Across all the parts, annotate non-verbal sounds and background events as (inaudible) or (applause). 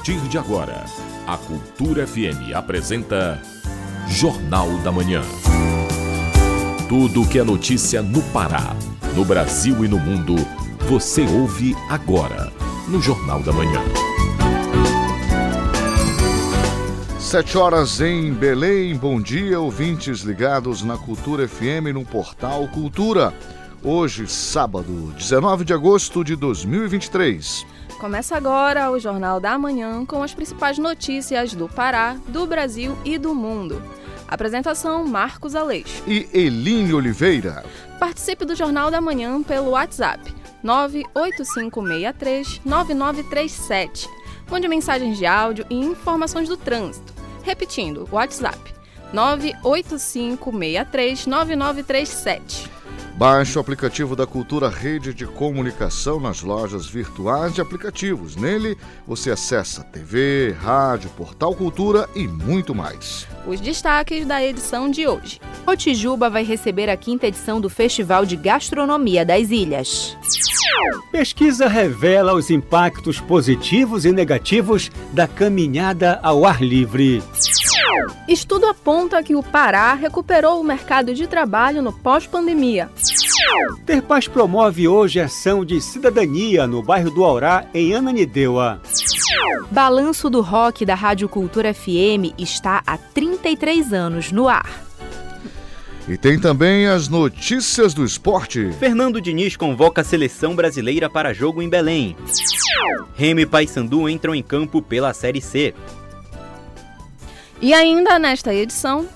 partir de agora, a Cultura FM apresenta Jornal da Manhã. Tudo que é notícia no Pará, no Brasil e no mundo, você ouve agora no Jornal da Manhã. Sete horas em Belém. Bom dia, ouvintes ligados na Cultura FM no portal Cultura. Hoje, sábado, 19 de agosto de 2023. Começa agora o Jornal da Manhã com as principais notícias do Pará, do Brasil e do mundo. Apresentação Marcos Aleixo e Eline Oliveira. Participe do Jornal da Manhã pelo WhatsApp 985639937. Mande mensagens de áudio e informações do trânsito. Repetindo, WhatsApp 985639937. Baixe o aplicativo da Cultura Rede de Comunicação nas lojas virtuais de aplicativos. Nele você acessa TV, rádio, portal Cultura e muito mais. Os destaques da edição de hoje. Cotijuba vai receber a quinta edição do Festival de Gastronomia das Ilhas. Pesquisa revela os impactos positivos e negativos da caminhada ao ar livre. Estudo aponta que o Pará recuperou o mercado de trabalho no pós-pandemia. Ter Paz promove hoje ação de cidadania no bairro do Aurá, em Ananindeua. Balanço do Rock da Rádio Cultura FM está há 33 anos no ar. E tem também as notícias do esporte. Fernando Diniz convoca a seleção brasileira para jogo em Belém. Remy e Paysandu entram em campo pela Série C. E ainda nesta edição.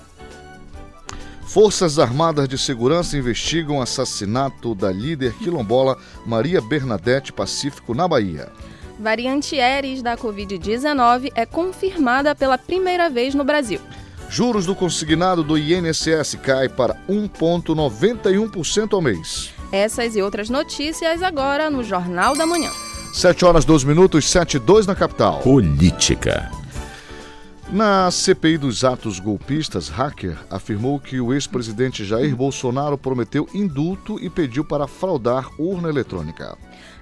Forças Armadas de Segurança investigam o assassinato da líder quilombola Maria Bernadette Pacífico na Bahia. Variante Aeres da Covid-19 é confirmada pela primeira vez no Brasil. Juros do consignado do INSS cai para 1,91% ao mês. Essas e outras notícias agora no Jornal da Manhã. 7 horas 2 minutos, 7 e 2 na capital. Política. Na CPI dos atos golpistas, Hacker afirmou que o ex-presidente Jair Bolsonaro prometeu indulto e pediu para fraudar urna eletrônica.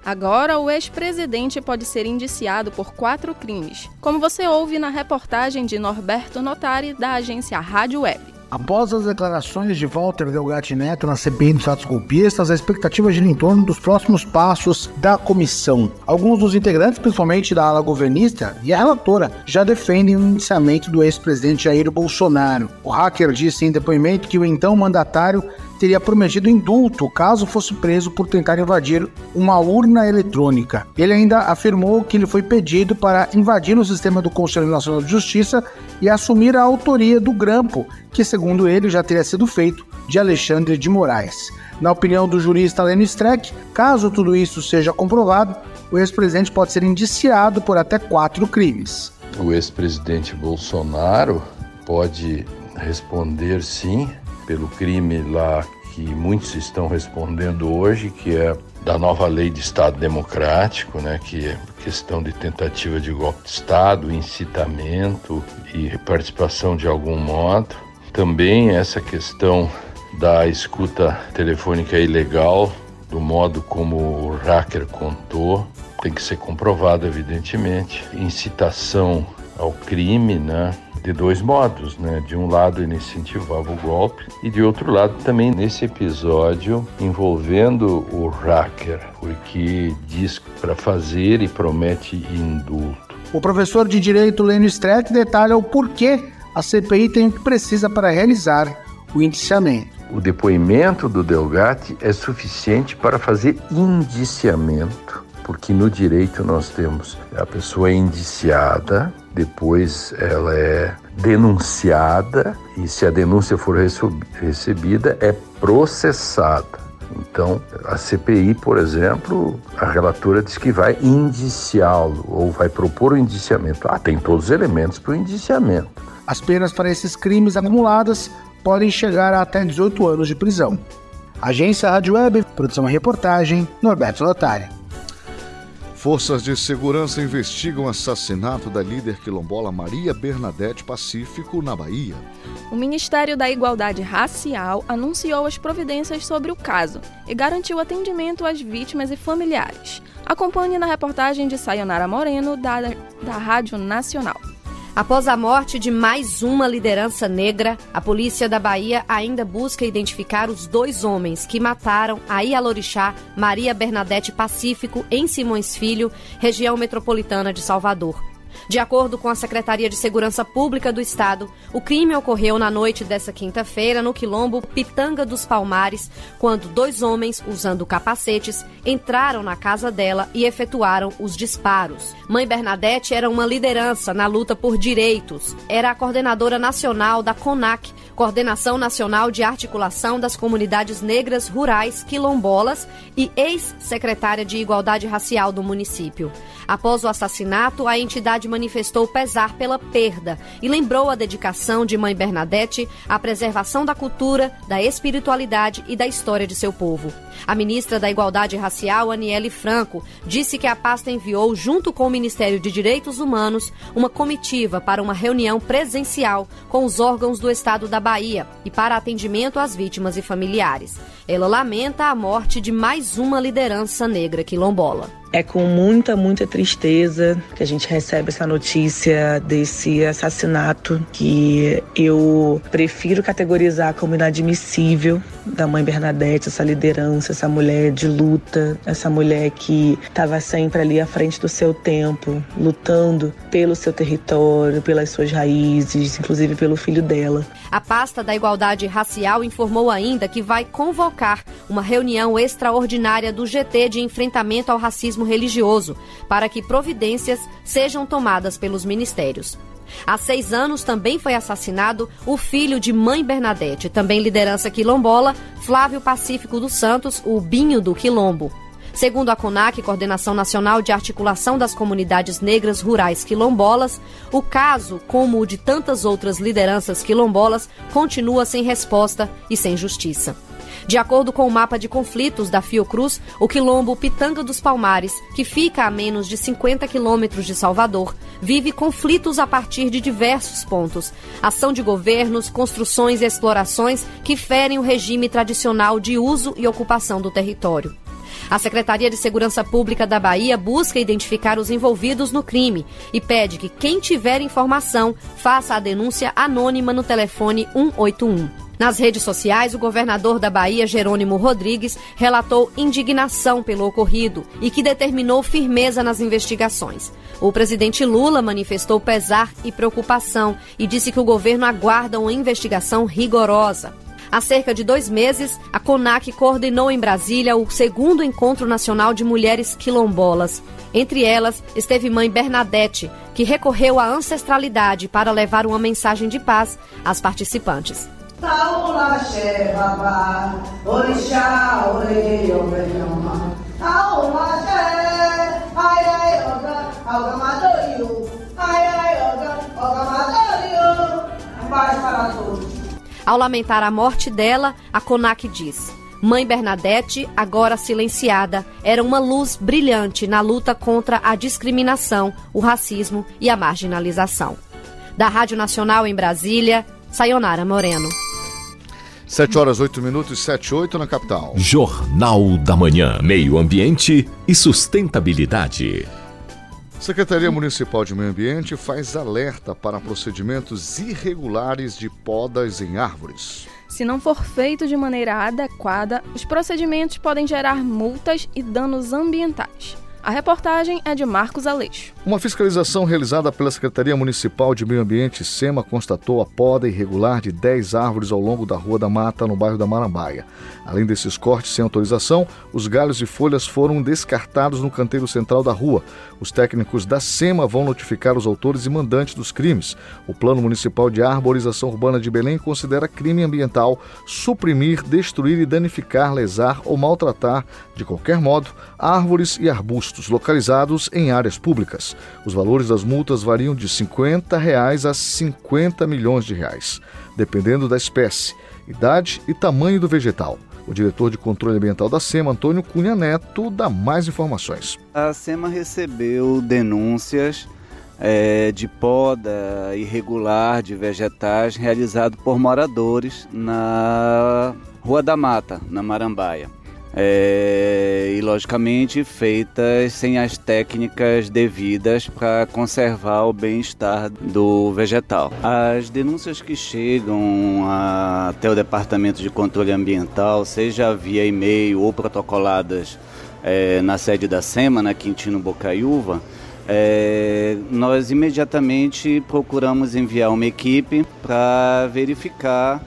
Agora, o ex-presidente pode ser indiciado por quatro crimes, como você ouve na reportagem de Norberto Notari, da agência Rádio Web. Após as declarações de Walter Delgatti Neto na CPI dos atos golpistas, a expectativa gira em torno dos próximos passos da comissão. Alguns dos integrantes, principalmente da ala governista e a relatora, já defendem o indiciamento do ex-presidente Jair Bolsonaro. O hacker disse em depoimento que o então mandatário teria prometido indulto caso fosse preso por tentar invadir uma urna eletrônica. Ele ainda afirmou que ele foi pedido para invadir o sistema do Conselho Nacional de Justiça e assumir a autoria do grampo, que segundo ele já teria sido feito de Alexandre de Moraes. Na opinião do jurista Lênin Streck, caso tudo isso seja comprovado, o ex-presidente pode ser indiciado por até quatro crimes. O ex-presidente Bolsonaro pode responder sim pelo crime lá que muitos estão respondendo hoje, que é da nova lei de Estado Democrático, né, que é questão de tentativa de golpe de Estado, incitamento e participação de algum modo. Também essa questão da escuta telefônica ilegal, do modo como o hacker contou, tem que ser comprovado, evidentemente. Incitação ao crime, né? De dois modos, né? De um lado ele incentivava o golpe e de outro lado também nesse episódio envolvendo o hacker, porque diz para fazer e promete indulto. O professor de direito Lênio Streck detalha o porquê a CPI tem o que precisa para realizar o indiciamento. O depoimento do Delgatti é suficiente para fazer indiciamento, porque no direito nós temos a pessoa indiciada, depois ela é denunciada e se a denúncia for recebida é processada. Então, a CPI, por exemplo, a relatora diz que vai indiciá-lo ou vai propor o indiciamento. Ah, tem todos os elementos para o indiciamento. As penas para esses crimes acumuladas podem chegar a até 18 anos de prisão. Agência Rádio Web, produção e reportagem, Norberto Lotari. Forças de segurança investigam o assassinato da líder quilombola Maria Bernadette Pacífico, na Bahia. O Ministério da Igualdade Racial anunciou as providências sobre o caso e garantiu atendimento às vítimas e familiares. Acompanhe na reportagem de Sayonara Moreno, da, da Rádio Nacional. Após a morte de mais uma liderança negra, a polícia da Bahia ainda busca identificar os dois homens que mataram a Ialorixá Maria Bernadette Pacífico em Simões Filho, região metropolitana de Salvador. De acordo com a Secretaria de Segurança Pública do Estado, o crime ocorreu na noite dessa quinta-feira no quilombo Pitanga dos Palmares, quando dois homens, usando capacetes, entraram na casa dela e efetuaram os disparos. Mãe Bernadette era uma liderança na luta por direitos. Era a coordenadora nacional da CONAC, Coordenação Nacional de Articulação das Comunidades Negras Rurais Quilombolas e ex-secretária de Igualdade Racial do município. Após o assassinato, a entidade manifestou pesar pela perda e lembrou a dedicação de Mãe Bernadette à preservação da cultura, da espiritualidade e da história de seu povo. A ministra da Igualdade Racial, Aniele Franco, disse que a pasta enviou, junto com o Ministério de Direitos Humanos, uma comitiva para uma reunião presencial com os órgãos do Estado da Bahia e para atendimento às vítimas e familiares. Ela lamenta a morte de mais uma liderança negra quilombola. É com muita, muita tristeza que a gente recebe essa notícia desse assassinato que eu prefiro categorizar como inadmissível da mãe Bernadette, essa liderança, essa mulher de luta, essa mulher que estava sempre ali à frente do seu tempo, lutando pelo seu território, pelas suas raízes, inclusive pelo filho dela. A pasta da Igualdade Racial informou ainda que vai convocar uma reunião extraordinária do GT de enfrentamento ao racismo religioso para que providências sejam tomadas pelos ministérios. Há seis anos também foi assassinado o filho de Mãe Bernadette, também liderança quilombola, Flávio Pacífico dos Santos, o Binho do Quilombo. Segundo a CONAC, Coordenação Nacional de Articulação das Comunidades Negras Rurais Quilombolas, o caso, como o de tantas outras lideranças quilombolas, continua sem resposta e sem justiça. De acordo com o mapa de conflitos da Fiocruz, o quilombo Pitanga dos Palmares, que fica a menos de 50 quilômetros de Salvador, vive conflitos a partir de diversos pontos. Ação de governos, construções e explorações que ferem o regime tradicional de uso e ocupação do território. A Secretaria de Segurança Pública da Bahia busca identificar os envolvidos no crime e pede que quem tiver informação faça a denúncia anônima no telefone 181. Nas redes sociais, o governador da Bahia, Jerônimo Rodrigues, relatou indignação pelo ocorrido e que determinou firmeza nas investigações. O presidente Lula manifestou pesar e preocupação e disse que o governo aguarda uma investigação rigorosa. Há cerca de dois meses, a CONAC coordenou em Brasília o segundo Encontro Nacional de Mulheres Quilombolas. Entre elas, esteve mãe Bernadette, que recorreu à ancestralidade para levar uma mensagem de paz às participantes. Paz para todos. Ao lamentar a morte dela, a CONAC diz: Mãe Bernadette, agora silenciada, era uma luz brilhante na luta contra a discriminação, o racismo e a marginalização. Da Rádio Nacional em Brasília, Sayonara Moreno. 7 horas 8 minutos, 7 e 8 na capital. Jornal da Manhã. Meio Ambiente e Sustentabilidade. Secretaria Municipal de Meio Ambiente faz alerta para procedimentos irregulares de podas em árvores. Se não for feito de maneira adequada, os procedimentos podem gerar multas e danos ambientais. A reportagem é de Marcos Aleixo. Uma fiscalização realizada pela Secretaria Municipal de Meio Ambiente SEMA constatou a poda irregular de 10 árvores ao longo da Rua da Mata, no bairro da Marambaia. Além desses cortes sem autorização, os galhos e folhas foram descartados no canteiro central da rua. Os técnicos da SEMA vão notificar os autores e mandantes dos crimes. O Plano Municipal de Arborização Urbana de Belém considera crime ambiental suprimir, destruir e danificar, lesar ou maltratar, de qualquer modo, árvores e arbustos localizados em áreas públicas. Os valores das multas variam de 50 reais a 50 milhões de reais, dependendo da espécie, idade e tamanho do vegetal. O diretor de controle ambiental da SEMA, Antônio Cunha Neto, dá mais informações. A SEMA recebeu denúncias é, de poda irregular de vegetais realizado por moradores na Rua da Mata, na Marambaia é, e logicamente feitas sem as técnicas devidas para conservar o bem-estar do vegetal. As denúncias que chegam a, até o Departamento de Controle Ambiental, seja via e-mail ou protocoladas é, na sede da SEMA, na Quintino Bocaiúva, é, nós imediatamente procuramos enviar uma equipe para verificar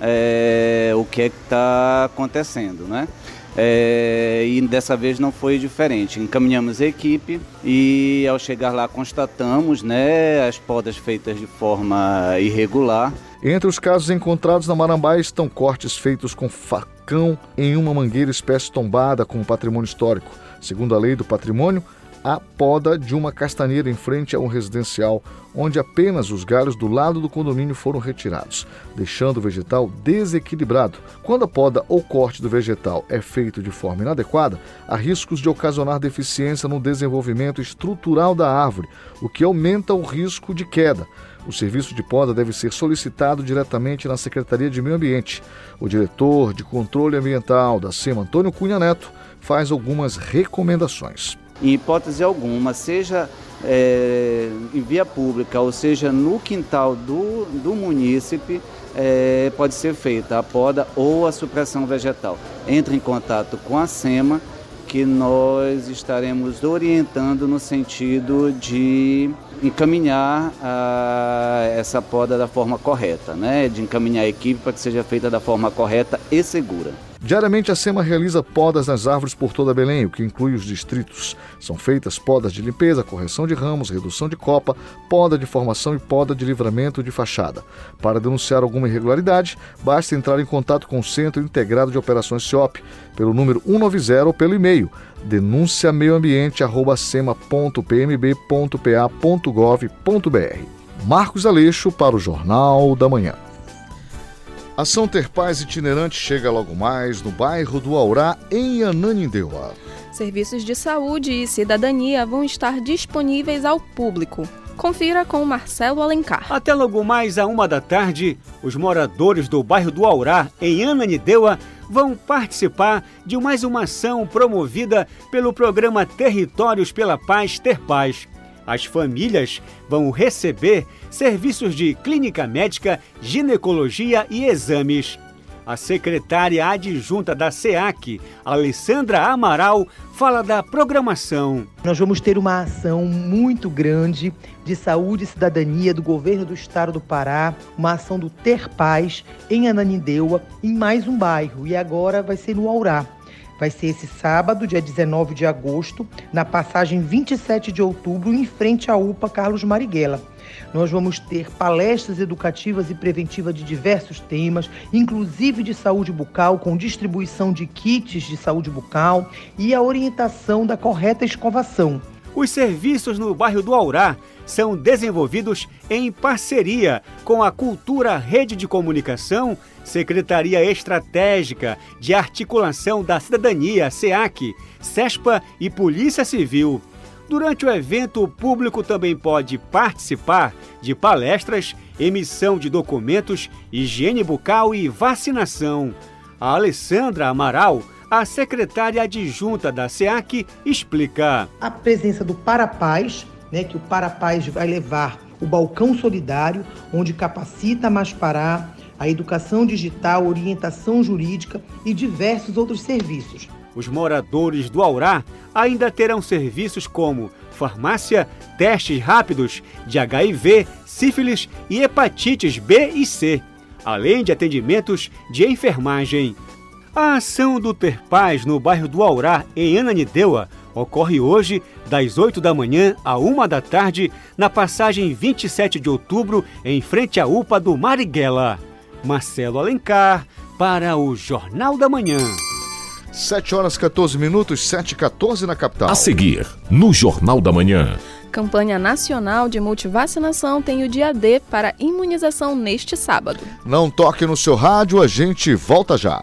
é, o que é está acontecendo, né? É, e dessa vez não foi diferente. Encaminhamos a equipe e ao chegar lá constatamos né, as podas feitas de forma irregular. Entre os casos encontrados na Marambaia estão cortes feitos com facão em uma mangueira espécie tombada com patrimônio histórico. Segundo a lei do patrimônio, a poda de uma castanheira em frente a um residencial, onde apenas os galhos do lado do condomínio foram retirados, deixando o vegetal desequilibrado. Quando a poda ou corte do vegetal é feito de forma inadequada, há riscos de ocasionar deficiência no desenvolvimento estrutural da árvore, o que aumenta o risco de queda. O serviço de poda deve ser solicitado diretamente na Secretaria de Meio Ambiente. O diretor de controle ambiental da SEMA, Antônio Cunha Neto, faz algumas recomendações em hipótese alguma, seja é, em via pública ou seja no quintal do, do munícipe, é, pode ser feita a poda ou a supressão vegetal. Entre em contato com a SEMA, que nós estaremos orientando no sentido de encaminhar a, essa poda da forma correta, né? de encaminhar a equipe para que seja feita da forma correta e segura. Diariamente, a SEMA realiza podas nas árvores por toda Belém, o que inclui os distritos. São feitas podas de limpeza, correção de ramos, redução de copa, poda de formação e poda de livramento de fachada. Para denunciar alguma irregularidade, basta entrar em contato com o Centro Integrado de Operações CIOP, pelo número 190 ou pelo e-mail denunciameioambiente.sema.pmb.pa.gov.br. Marcos Aleixo para o Jornal da Manhã. Ação Ter Paz itinerante chega logo mais no bairro do Aurá, em Ananindeua. Serviços de saúde e cidadania vão estar disponíveis ao público. Confira com Marcelo Alencar. Até logo mais a uma da tarde, os moradores do bairro do Aurá, em Ananindeua, vão participar de mais uma ação promovida pelo programa Territórios pela Paz Ter Paz. As famílias vão receber serviços de clínica médica, ginecologia e exames. A secretária adjunta da SEAC, Alessandra Amaral, fala da programação. Nós vamos ter uma ação muito grande de saúde e cidadania do governo do estado do Pará, uma ação do Ter Paz em Ananindeua, em mais um bairro, e agora vai ser no Aurá. Vai ser esse sábado, dia 19 de agosto, na passagem 27 de outubro, em frente à UPA Carlos Marighella. Nós vamos ter palestras educativas e preventivas de diversos temas, inclusive de saúde bucal, com distribuição de kits de saúde bucal e a orientação da correta escovação. Os serviços no bairro do Aurá são desenvolvidos em parceria com a Cultura Rede de Comunicação, Secretaria Estratégica de Articulação da Cidadania, SEAC, CESPA e Polícia Civil. Durante o evento, o público também pode participar de palestras, emissão de documentos, higiene bucal e vacinação. A Alessandra Amaral a secretária adjunta da SEAC explica. A presença do Parapaz, né, que o Parapaz vai levar o balcão solidário, onde capacita mais Pará, a educação digital, orientação jurídica e diversos outros serviços. Os moradores do Aurá ainda terão serviços como farmácia, testes rápidos de HIV, sífilis e hepatites B e C, além de atendimentos de enfermagem. A ação do Ter Paz no bairro do Aurá, em Ananindeua, ocorre hoje das 8 da manhã à 1 da tarde na passagem 27 de outubro em frente à UPA do Marighella. Marcelo Alencar para o Jornal da Manhã. 7 horas 14 minutos, 7 e 14 na capital. A seguir, no Jornal da Manhã. Campanha Nacional de Multivacinação tem o dia D para imunização neste sábado. Não toque no seu rádio, a gente volta já.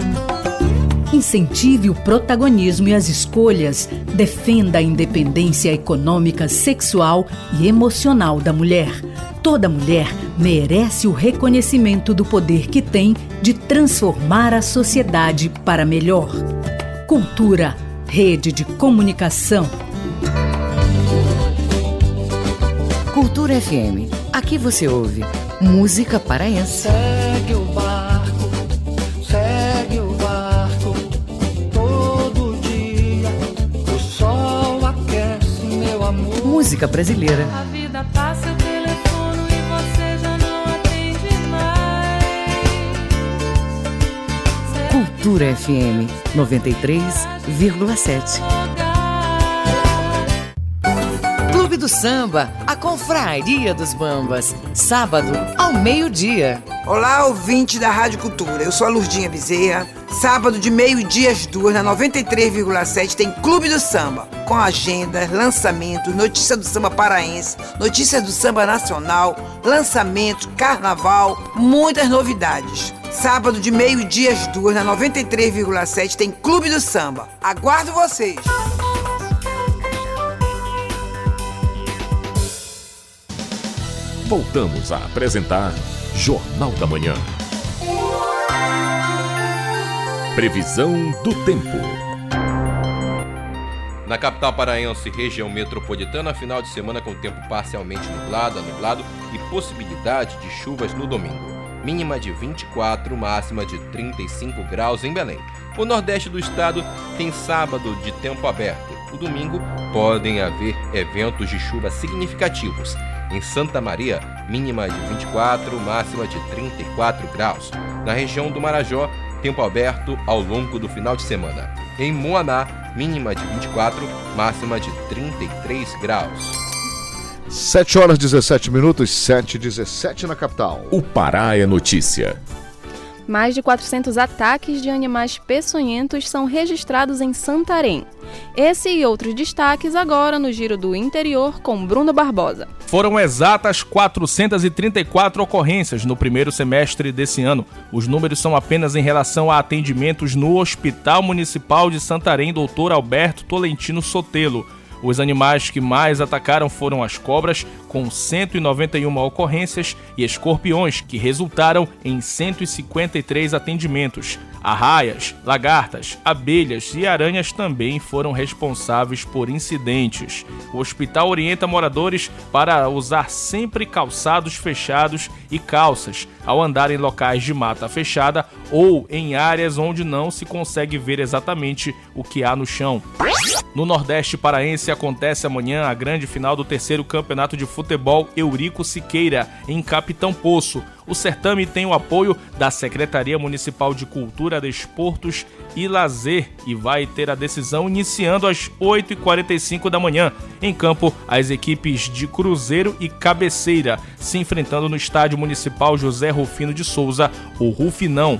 Incentive o protagonismo e as escolhas. Defenda a independência econômica, sexual e emocional da mulher. Toda mulher merece o reconhecimento do poder que tem de transformar a sociedade para melhor. Cultura, rede de comunicação. Cultura FM. Aqui você ouve música paraense. Segue o barco, Música brasileira. A vida passa, eu telefono e você já não atende mais. Cultura FM 93,7. Clube do Samba, a Confraria dos Bambas, sábado ao meio-dia. Olá, ouvinte da Rádio Cultura. Eu sou a Lurdinha Bezerra. Sábado de meio-dia às duas, na 93,7, tem Clube do Samba, com agenda, lançamentos, notícia do samba paraense, notícias do samba nacional, lançamentos, carnaval, muitas novidades. Sábado de meio-dia às duas, na 93,7, tem Clube do Samba. Aguardo vocês! Voltamos a apresentar Jornal da Manhã. Previsão do tempo. Na capital paraense, região metropolitana, final de semana com tempo parcialmente nublado a nublado e possibilidade de chuvas no domingo. Mínima de 24, máxima de 35 graus em Belém. O nordeste do estado tem sábado de tempo aberto. O domingo podem haver eventos de chuva significativos. Em Santa Maria, mínima de 24, máxima de 34 graus. Na região do Marajó, tempo aberto ao longo do final de semana. Em Moaná, mínima de 24, máxima de 33 graus. 7 horas 17 minutos, 7 e 17 na capital. O Pará é notícia. Mais de 400 ataques de animais peçonhentos são registrados em Santarém. Esse e outros destaques agora no Giro do Interior com Bruno Barbosa. Foram exatas 434 ocorrências no primeiro semestre desse ano. Os números são apenas em relação a atendimentos no Hospital Municipal de Santarém, Dr. Alberto Tolentino Sotelo. Os animais que mais atacaram foram as cobras, com 191 ocorrências, e escorpiões, que resultaram em 153 atendimentos. Arraias, lagartas, abelhas e aranhas também foram responsáveis por incidentes. O hospital orienta moradores para usar sempre calçados fechados e calças ao andar em locais de mata fechada ou em áreas onde não se consegue ver exatamente o que há no chão. No Nordeste Paraense acontece amanhã a grande final do terceiro campeonato de futebol Eurico Siqueira, em Capitão Poço. O certame tem o apoio da Secretaria Municipal de Cultura, Desportos e Lazer e vai ter a decisão iniciando às 8h45 da manhã. Em campo, as equipes de Cruzeiro e Cabeceira se enfrentando no Estádio Municipal José Rufino de Souza, o Rufinão.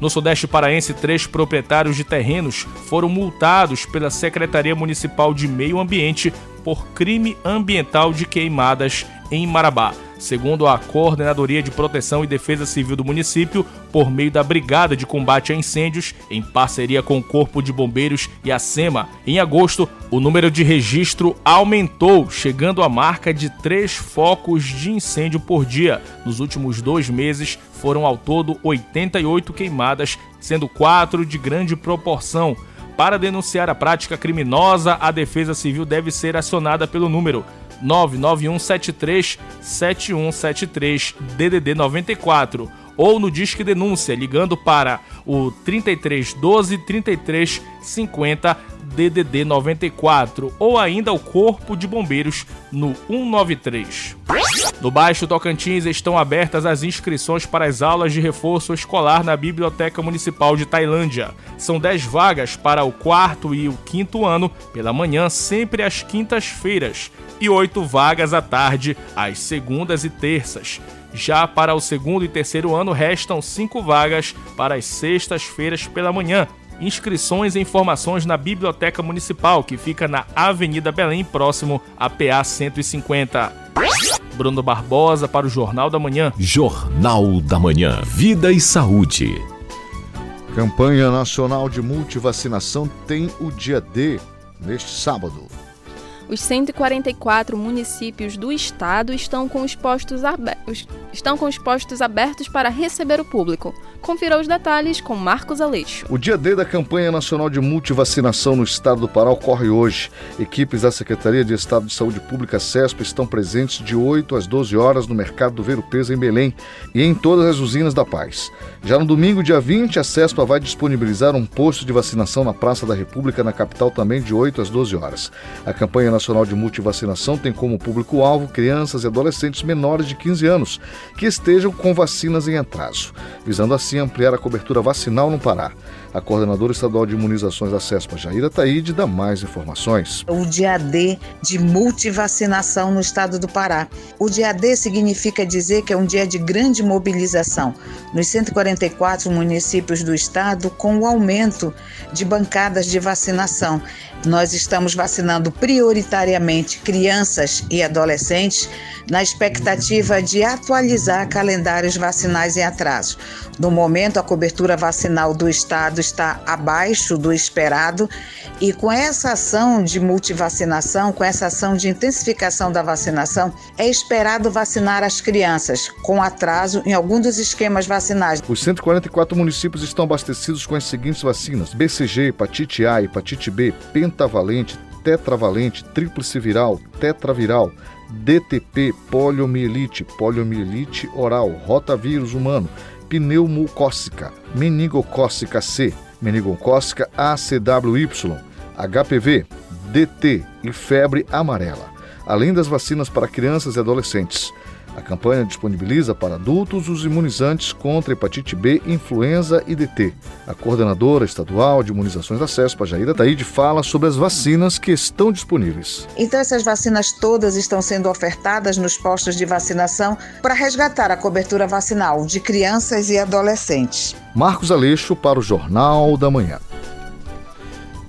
No Sudeste Paraense, três proprietários de terrenos foram multados pela Secretaria Municipal de Meio Ambiente por crime ambiental de queimadas em Marabá. Segundo a Coordenadoria de Proteção e Defesa Civil do município, por meio da Brigada de Combate a Incêndios, em parceria com o Corpo de Bombeiros e a SEMA, em agosto, o número de registro aumentou, chegando à marca de três focos de incêndio por dia. Nos últimos dois meses, foram ao todo 88 queimadas, sendo quatro de grande proporção. Para denunciar a prática criminosa, a Defesa Civil deve ser acionada pelo número 99173 7173 DDD 94 ou no Disque Denúncia ligando para o 3312 3350 DDD 94 ou ainda o Corpo de Bombeiros no 193. No Baixo Tocantins estão abertas as inscrições para as aulas de reforço escolar na Biblioteca Municipal de Tailândia. São 10 vagas para o quarto e o quinto ano, pela manhã, sempre às quintas-feiras, e 8 vagas à tarde, às segundas e terças. Já para o segundo e terceiro ano, restam 5 vagas para as sextas-feiras pela manhã. Inscrições e informações na Biblioteca Municipal, que fica na Avenida Belém, próximo à PA 150. Bruno Barbosa para o Jornal da Manhã. Jornal da Manhã. Vida e saúde. Campanha Nacional de Multivacinação tem o dia D neste sábado. Os 144 municípios do estado estão com os postos, abe- os- estão com os postos abertos para receber o público. Confira os detalhes com Marcos Aleixo. O dia D da campanha nacional de multivacinação no estado do Pará ocorre hoje. Equipes da Secretaria de Estado de Saúde Pública CESP estão presentes de 8 às 12 horas no mercado do Ver Peso em Belém e em todas as usinas da Paz. Já no domingo, dia 20, a CESPA vai disponibilizar um posto de vacinação na Praça da República, na capital, também de 8 às 12 horas. A campanha nacional de multivacinação tem como público-alvo crianças e adolescentes menores de 15 anos que estejam com vacinas em atraso, visando assim ampliar a cobertura vacinal no Pará. A coordenadora estadual de imunizações da CESPA, Jaira Taíde, dá mais informações. o dia D de multivacinação no estado do Pará. O dia D significa dizer que é um dia de grande mobilização nos 144 municípios do estado, com o aumento de bancadas de vacinação. Nós estamos vacinando prioritariamente crianças e adolescentes na expectativa de atualizar calendários vacinais em atraso. No momento, a cobertura vacinal do estado está abaixo do esperado e com essa ação de multivacinação, com essa ação de intensificação da vacinação, é esperado vacinar as crianças com atraso em algum dos esquemas vacinais. Os 144 municípios estão abastecidos com as seguintes vacinas: BCG, hepatite A, hepatite B, pentavalente, tetravalente, tríplice viral, tetraviral, DTP, poliomielite, poliomielite oral, rotavírus humano, pneumocócica, meningocócica C, meningocócica ACWY, HPV, DT e febre amarela, além das vacinas para crianças e adolescentes. A campanha disponibiliza para adultos os imunizantes contra hepatite B, influenza e DT. A coordenadora estadual de imunizações da CESPA, Jaira Taíde, fala sobre as vacinas que estão disponíveis. Então, essas vacinas todas estão sendo ofertadas nos postos de vacinação para resgatar a cobertura vacinal de crianças e adolescentes. Marcos Aleixo para o Jornal da Manhã.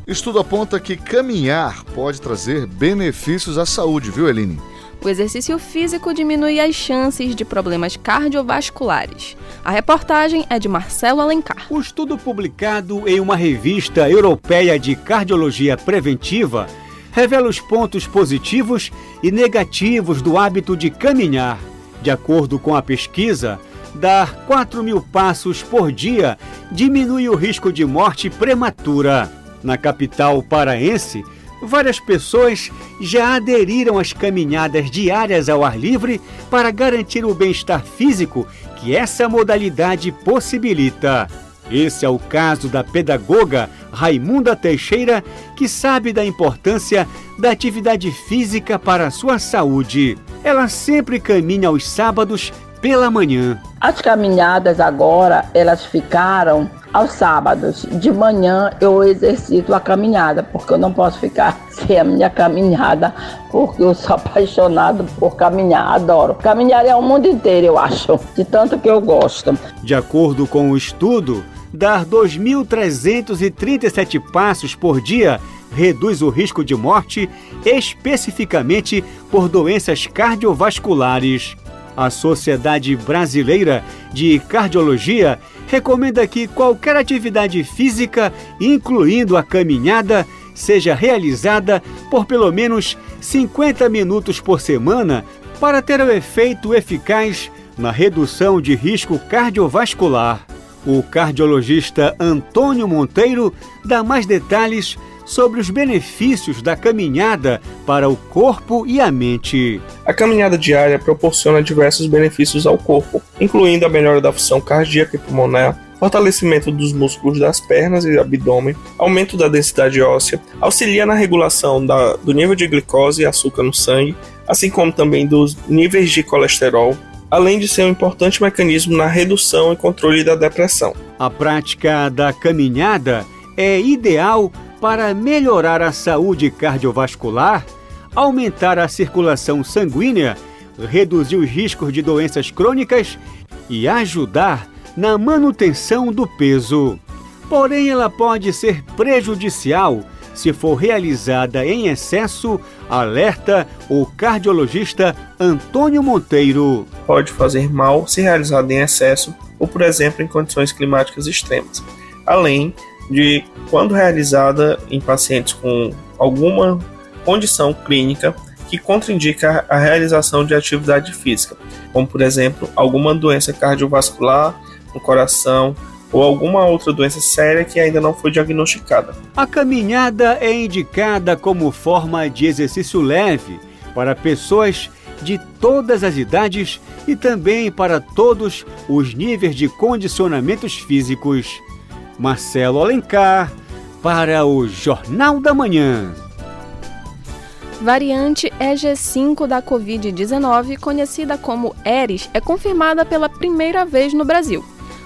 Estudo aponta que caminhar pode trazer benefícios à saúde, viu, Eline? O exercício físico diminui as chances de problemas cardiovasculares. A reportagem é de Marcelo Alencar. O estudo publicado em uma revista europeia de cardiologia preventiva revela os pontos positivos e negativos do hábito de caminhar. De acordo com a pesquisa, dar 4 mil passos por dia diminui o risco de morte prematura. Na capital paraense, várias pessoas já aderiram às caminhadas diárias ao ar livre para garantir o bem-estar físico que essa modalidade possibilita. Esse é o caso da pedagoga Raimunda Teixeira, que sabe da importância da atividade física para a sua saúde. Ela sempre caminha aos sábados pela manhã. As caminhadas agora, elas ficaram aos sábados. De manhã eu exercito a caminhada, porque eu não posso ficar (laughs) sem a minha caminhada, porque eu sou apaixonado por caminhar, adoro. Caminhar é o mundo inteiro, eu acho, de tanto que eu gosto. De acordo com o estudo, dar 2.337 passos por dia reduz o risco de morte, especificamente por doenças cardiovasculares. A Sociedade Brasileira de Cardiologia recomenda que qualquer atividade física, incluindo a caminhada, seja realizada por pelo menos 50 minutos por semana para ter o efeito eficaz na redução de risco cardiovascular. O cardiologista Antônio Monteiro dá mais detalhes sobre os benefícios da caminhada para o corpo e a mente. A caminhada diária proporciona diversos benefícios ao corpo, incluindo a melhora da função cardíaca e pulmonar, fortalecimento dos músculos das pernas e abdômen, aumento da densidade óssea, auxilia na regulação da, do nível de glicose e açúcar no sangue, assim como também dos níveis de colesterol, além de ser um importante mecanismo na redução e controle da depressão. A prática da caminhada é ideal para melhorar a saúde cardiovascular, aumentar a circulação sanguínea, reduzir os riscos de doenças crônicas e ajudar na manutenção do peso. Porém, ela pode ser prejudicial se for realizada em excesso, alerta o cardiologista Antônio Monteiro. Pode fazer mal se realizada em excesso ou, por exemplo, em condições climáticas extremas. Além de quando realizada em pacientes com alguma condição clínica que contraindica a realização de atividade física, como por exemplo alguma doença cardiovascular no coração ou alguma outra doença séria que ainda não foi diagnosticada. A caminhada é indicada como forma de exercício leve para pessoas de todas as idades e também para todos os níveis de condicionamentos físicos. Marcelo Alencar, para o Jornal da Manhã. Variante EG5 da Covid-19, conhecida como Eris, é confirmada pela primeira vez no Brasil.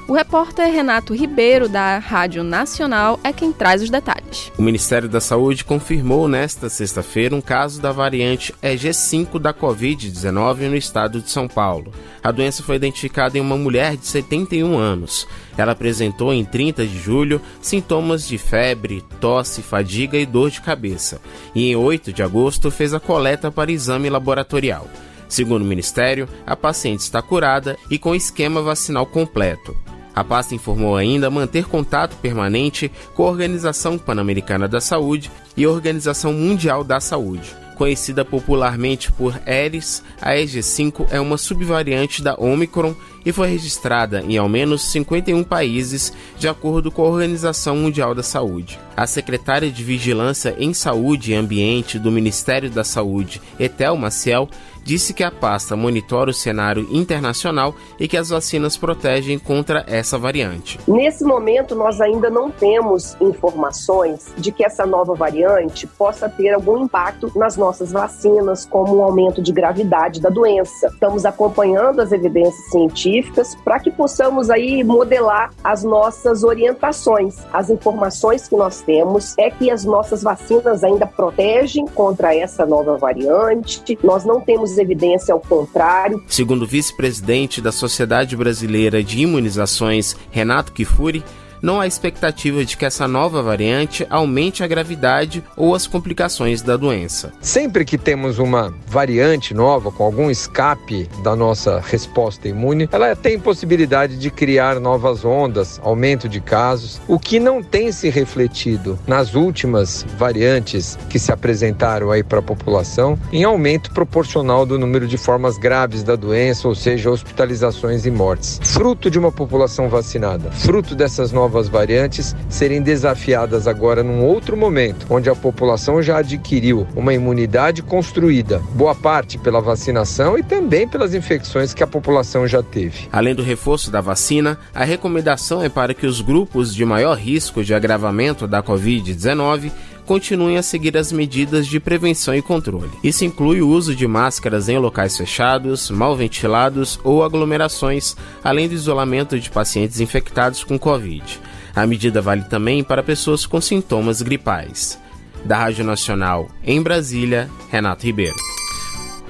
O repórter Renato Ribeiro, da Rádio Nacional, é quem traz os detalhes. O Ministério da Saúde confirmou nesta sexta-feira um caso da variante EG5 da Covid-19 no estado de São Paulo. A doença foi identificada em uma mulher de 71 anos. Ela apresentou em 30 de julho sintomas de febre, tosse, fadiga e dor de cabeça. E em 8 de agosto fez a coleta para exame laboratorial. Segundo o Ministério, a paciente está curada e com esquema vacinal completo. A pasta informou ainda manter contato permanente com a Organização Pan-Americana da Saúde e a Organização Mundial da Saúde. Conhecida popularmente por Eris, a EG5 é uma subvariante da Omicron e foi registrada em ao menos 51 países, de acordo com a Organização Mundial da Saúde. A secretária de Vigilância em Saúde e Ambiente do Ministério da Saúde, Etel Maciel, disse que a pasta monitora o cenário internacional e que as vacinas protegem contra essa variante. Nesse momento, nós ainda não temos informações de que essa nova variante possa ter algum impacto nas nossas vacinas, como um aumento de gravidade da doença. Estamos acompanhando as evidências científicas para que possamos aí modelar as nossas orientações. As informações que nós temos é que as nossas vacinas ainda protegem contra essa nova variante. Nós não temos evidência ao contrário. Segundo o vice-presidente da Sociedade Brasileira de Imunizações, Renato Kifuri, não há expectativa de que essa nova variante aumente a gravidade ou as complicações da doença. Sempre que temos uma variante nova com algum escape da nossa resposta imune, ela tem possibilidade de criar novas ondas, aumento de casos, o que não tem se refletido nas últimas variantes que se apresentaram aí para a população em aumento proporcional do número de formas graves da doença, ou seja, hospitalizações e mortes. Fruto de uma população vacinada, fruto dessas novas novas variantes serem desafiadas agora num outro momento, onde a população já adquiriu uma imunidade construída, boa parte pela vacinação e também pelas infecções que a população já teve. Além do reforço da vacina, a recomendação é para que os grupos de maior risco de agravamento da Covid-19 continuem a seguir as medidas de prevenção e controle. Isso inclui o uso de máscaras em locais fechados, mal ventilados ou aglomerações, além do isolamento de pacientes infectados com Covid. A medida vale também para pessoas com sintomas gripais. Da Rádio Nacional, em Brasília, Renato Ribeiro.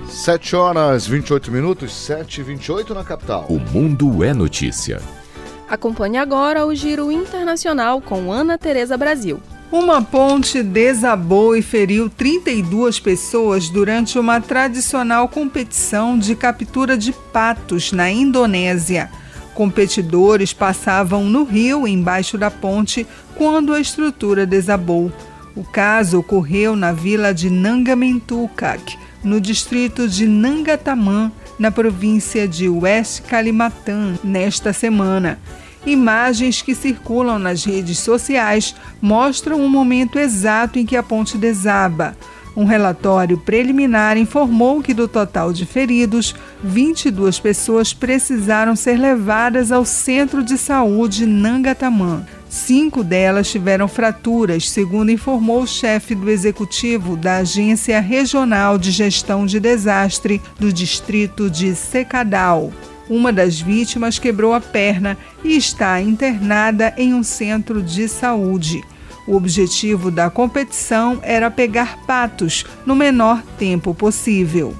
7 horas 28 minutos, 7 e 28 na capital. O Mundo é Notícia. Acompanhe agora o Giro Internacional com Ana Tereza Brasil. Uma ponte desabou e feriu 32 pessoas durante uma tradicional competição de captura de patos na Indonésia. Competidores passavam no rio embaixo da ponte quando a estrutura desabou. O caso ocorreu na vila de Nangamentukak, no distrito de Nangatamã, na província de West Kalimantan, nesta semana. Imagens que circulam nas redes sociais mostram o momento exato em que a ponte desaba. Um relatório preliminar informou que do total de feridos, 22 pessoas precisaram ser levadas ao Centro de Saúde Nangatamã. Cinco delas tiveram fraturas, segundo informou o chefe do executivo da Agência Regional de Gestão de Desastre do distrito de Secadal. Uma das vítimas quebrou a perna e está internada em um centro de saúde. O objetivo da competição era pegar patos no menor tempo possível.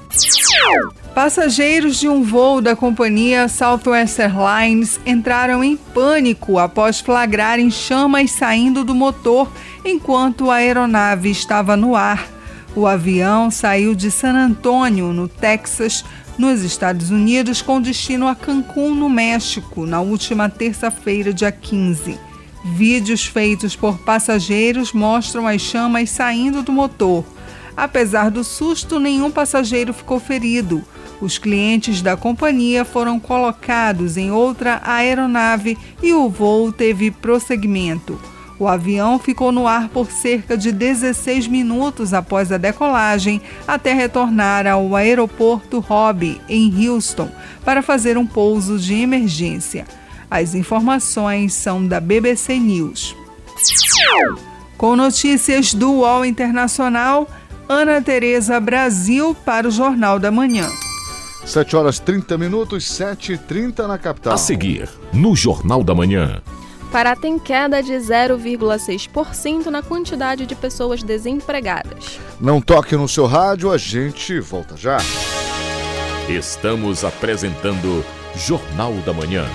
Passageiros de um voo da companhia Southwest Airlines entraram em pânico após flagrarem chamas saindo do motor enquanto a aeronave estava no ar. O avião saiu de San Antônio, no Texas, nos Estados Unidos, com destino a Cancún, no México, na última terça-feira, dia 15. Vídeos feitos por passageiros mostram as chamas saindo do motor. Apesar do susto, nenhum passageiro ficou ferido. Os clientes da companhia foram colocados em outra aeronave e o voo teve prosseguimento. O avião ficou no ar por cerca de 16 minutos após a decolagem, até retornar ao aeroporto Hobby, em Houston, para fazer um pouso de emergência. As informações são da BBC News. Com notícias do UOL Internacional, Ana Tereza Brasil para o Jornal da Manhã. 7 horas 30 minutos, 7h30 na capital. A seguir, no Jornal da Manhã. Pará tem queda de 0,6% na quantidade de pessoas desempregadas. Não toque no seu rádio, a gente volta já. Estamos apresentando Jornal da Manhã.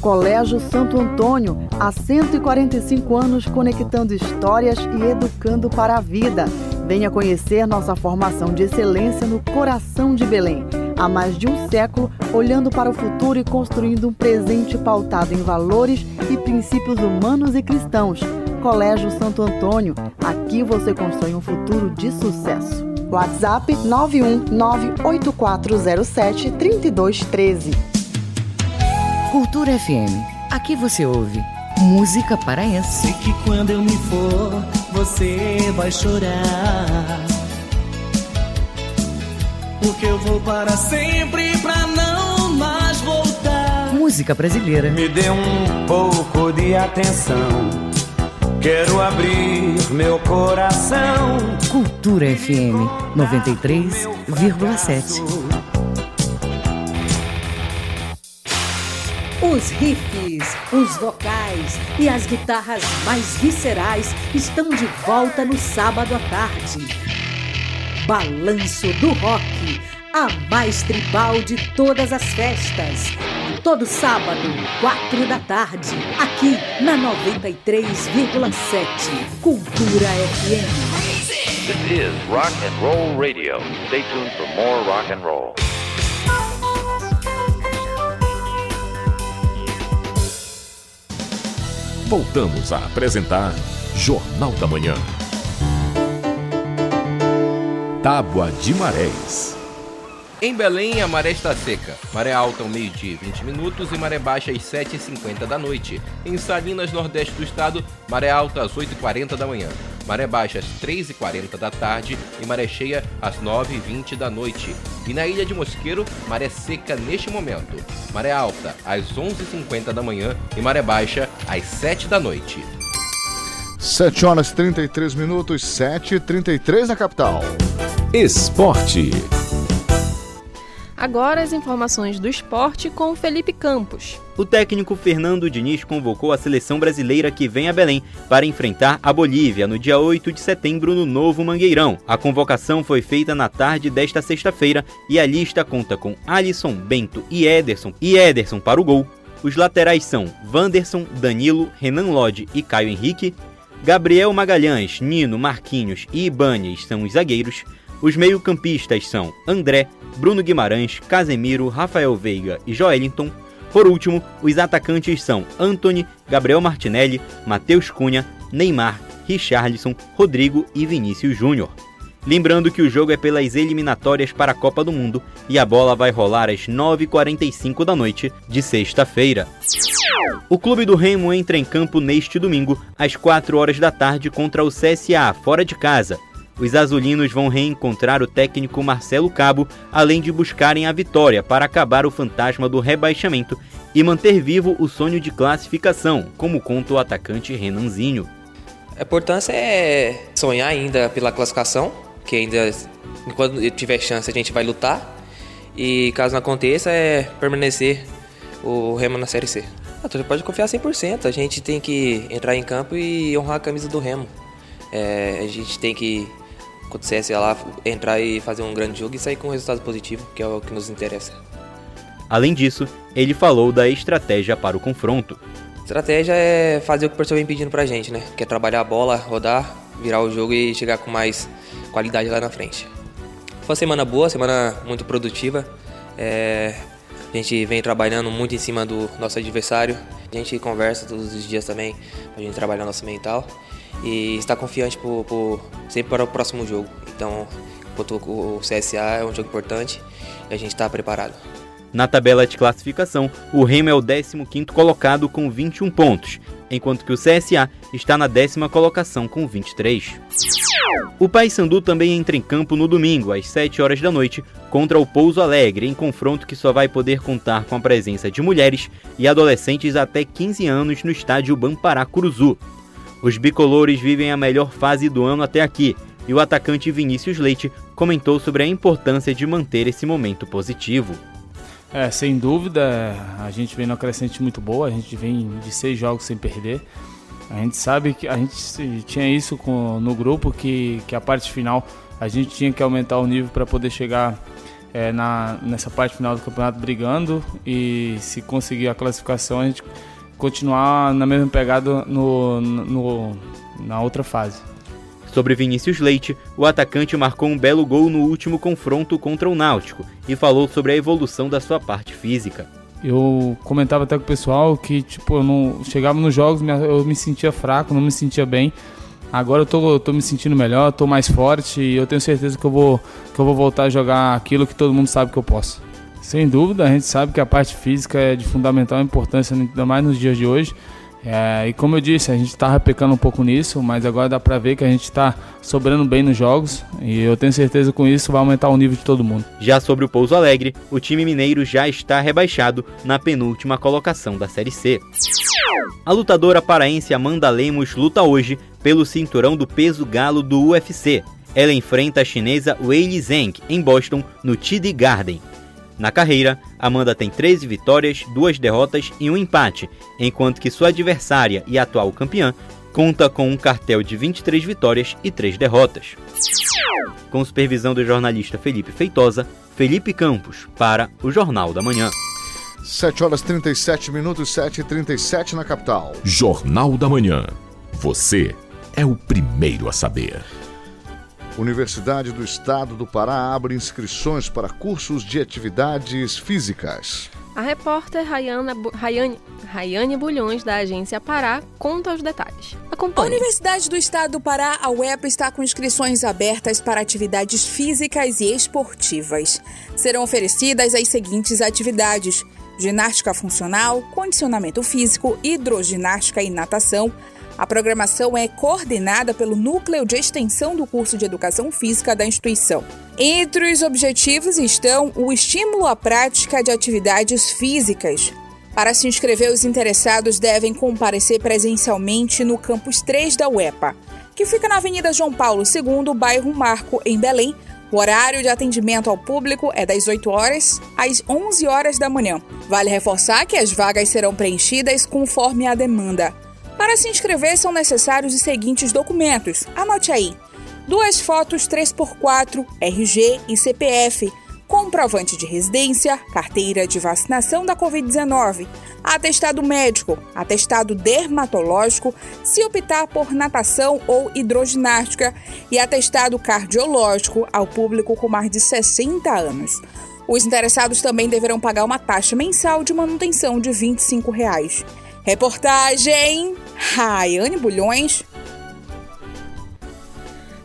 Colégio Santo Antônio, há 145 anos conectando histórias e educando para a vida. Venha conhecer nossa formação de excelência no coração de Belém. Há mais de um século, olhando para o futuro e construindo um presente pautado em valores e princípios humanos e cristãos. Colégio Santo Antônio, aqui você constrói um futuro de sucesso. WhatsApp 91984073213. Cultura FM. Aqui você ouve música paraense. Sei que quando eu me for, você vai chorar. Porque eu vou para sempre pra não mais voltar. Música brasileira. Me dê um pouco de atenção. Quero abrir meu coração. Cultura FM 93,7. Os riffs, os vocais e as guitarras mais viscerais estão de volta no sábado à tarde. Balanço do Rock, a mais tribal de todas as festas. Todo sábado, quatro da tarde, aqui na 93,7 Cultura FM. This is Rock and Roll Radio. Stay tuned for more rock and roll. Voltamos a apresentar Jornal da Manhã. Tábua de Marés. Em Belém, a maré está seca. Maré alta ao meio-dia e 20 minutos e maré baixa às 7h50 da noite. Em Salinas, nordeste do estado, maré alta às 8h40 da manhã. Maré baixa às 3h40 da tarde e maré cheia às 9h20 da noite. E na ilha de Mosqueiro, maré seca neste momento. Maré alta às 11h50 da manhã e maré baixa às 7 da noite. 7 horas 33 minutos, 7h33 na capital. Esporte. Agora as informações do esporte com Felipe Campos. O técnico Fernando Diniz convocou a seleção brasileira que vem a Belém para enfrentar a Bolívia no dia 8 de setembro no Novo Mangueirão. A convocação foi feita na tarde desta sexta-feira e a lista conta com Alisson, Bento e Ederson e Ederson para o gol. Os laterais são Wanderson, Danilo, Renan Lodge e Caio Henrique. Gabriel Magalhães, Nino, Marquinhos e Ibanez são os zagueiros. Os meio-campistas são André, Bruno Guimarães, Casemiro, Rafael Veiga e Joelinton. Por último, os atacantes são Anthony, Gabriel Martinelli, Matheus Cunha, Neymar, Richarlison, Rodrigo e Vinícius Júnior. Lembrando que o jogo é pelas eliminatórias para a Copa do Mundo e a bola vai rolar às 9h45 da noite de sexta-feira. O Clube do Remo entra em campo neste domingo, às 4 horas da tarde, contra o CSA, fora de casa. Os azulinos vão reencontrar o técnico Marcelo Cabo, além de buscarem a vitória para acabar o fantasma do rebaixamento e manter vivo o sonho de classificação, como conta o atacante Renanzinho. A importância é sonhar ainda pela classificação, que ainda, enquanto tiver chance, a gente vai lutar. E caso não aconteça, é permanecer o Remo na Série C. Ah, você pode confiar 100%. A gente tem que entrar em campo e honrar a camisa do Remo. É, a gente tem que, o lá, entrar e fazer um grande jogo e sair com um resultado positivo, que é o que nos interessa. Além disso, ele falou da estratégia para o confronto. Estratégia é fazer o que o professor vem pedindo pra gente, né? Que é trabalhar a bola, rodar, virar o jogo e chegar com mais qualidade lá na frente. Foi uma semana boa, semana muito produtiva. É, a gente vem trabalhando muito em cima do nosso adversário. A gente conversa todos os dias também, a gente trabalhar nosso mental. E está confiante por, por, sempre para o próximo jogo. Então, o CSA é um jogo importante e a gente está preparado. Na tabela de classificação, o Remo é o 15º colocado com 21 pontos, enquanto que o CSA está na décima colocação com 23. O Paysandu também entra em campo no domingo, às 7 horas da noite, contra o Pouso Alegre, em confronto que só vai poder contar com a presença de mulheres e adolescentes até 15 anos no estádio Bampará Curuzu. Os bicolores vivem a melhor fase do ano até aqui, e o atacante Vinícius Leite comentou sobre a importância de manter esse momento positivo. É, sem dúvida, a gente vem numa crescente muito boa, a gente vem de seis jogos sem perder. A gente sabe que a gente tinha isso com, no grupo, que, que a parte final a gente tinha que aumentar o nível para poder chegar é, na, nessa parte final do campeonato brigando e se conseguir a classificação a gente continuar na mesma pegada no, no, na outra fase. Sobre Vinícius Leite, o atacante marcou um belo gol no último confronto contra o Náutico e falou sobre a evolução da sua parte física. Eu comentava até com o pessoal que, tipo, eu não chegava nos jogos, eu me sentia fraco, não me sentia bem. Agora eu tô, eu tô me sentindo melhor, tô mais forte e eu tenho certeza que eu, vou, que eu vou voltar a jogar aquilo que todo mundo sabe que eu posso. Sem dúvida, a gente sabe que a parte física é de fundamental importância, ainda mais nos dias de hoje. É, e como eu disse, a gente estava pecando um pouco nisso, mas agora dá para ver que a gente está sobrando bem nos jogos e eu tenho certeza que com isso vai aumentar o nível de todo mundo. Já sobre o Pouso Alegre, o time mineiro já está rebaixado na penúltima colocação da Série C. A lutadora paraense Amanda Lemos luta hoje pelo cinturão do peso galo do UFC. Ela enfrenta a chinesa Weili Zheng em Boston, no TD Garden. Na carreira, Amanda tem 13 vitórias, 2 derrotas e um empate, enquanto que sua adversária e atual campeã conta com um cartel de 23 vitórias e 3 derrotas. Com supervisão do jornalista Felipe Feitosa, Felipe Campos, para o Jornal da Manhã. 7 horas 37 minutos, 7 e 37 na capital. Jornal da Manhã. Você é o primeiro a saber. Universidade do Estado do Pará abre inscrições para cursos de atividades físicas. A repórter Rayana, Rayane, Rayane Bulhões, da agência Pará, conta os detalhes. Acompanhe. A Universidade do Estado do Pará, a UEPA, está com inscrições abertas para atividades físicas e esportivas. Serão oferecidas as seguintes atividades: ginástica funcional, condicionamento físico, hidroginástica e natação a programação é coordenada pelo Núcleo de Extensão do curso de Educação Física da instituição. Entre os objetivos estão o estímulo à prática de atividades físicas. Para se inscrever, os interessados devem comparecer presencialmente no campus 3 da UEPA, que fica na Avenida João Paulo II, bairro Marco, em Belém, o horário de atendimento ao público é das 8 horas às 11 horas da manhã. Vale reforçar que as vagas serão preenchidas conforme a demanda. Para se inscrever são necessários os seguintes documentos. Anote aí: duas fotos 3x4, RG e CPF, comprovante de residência, carteira de vacinação da Covid-19, atestado médico, atestado dermatológico, se optar por natação ou hidroginástica, e atestado cardiológico ao público com mais de 60 anos. Os interessados também deverão pagar uma taxa mensal de manutenção de 25 reais. Reportagem Raiane Bulhões.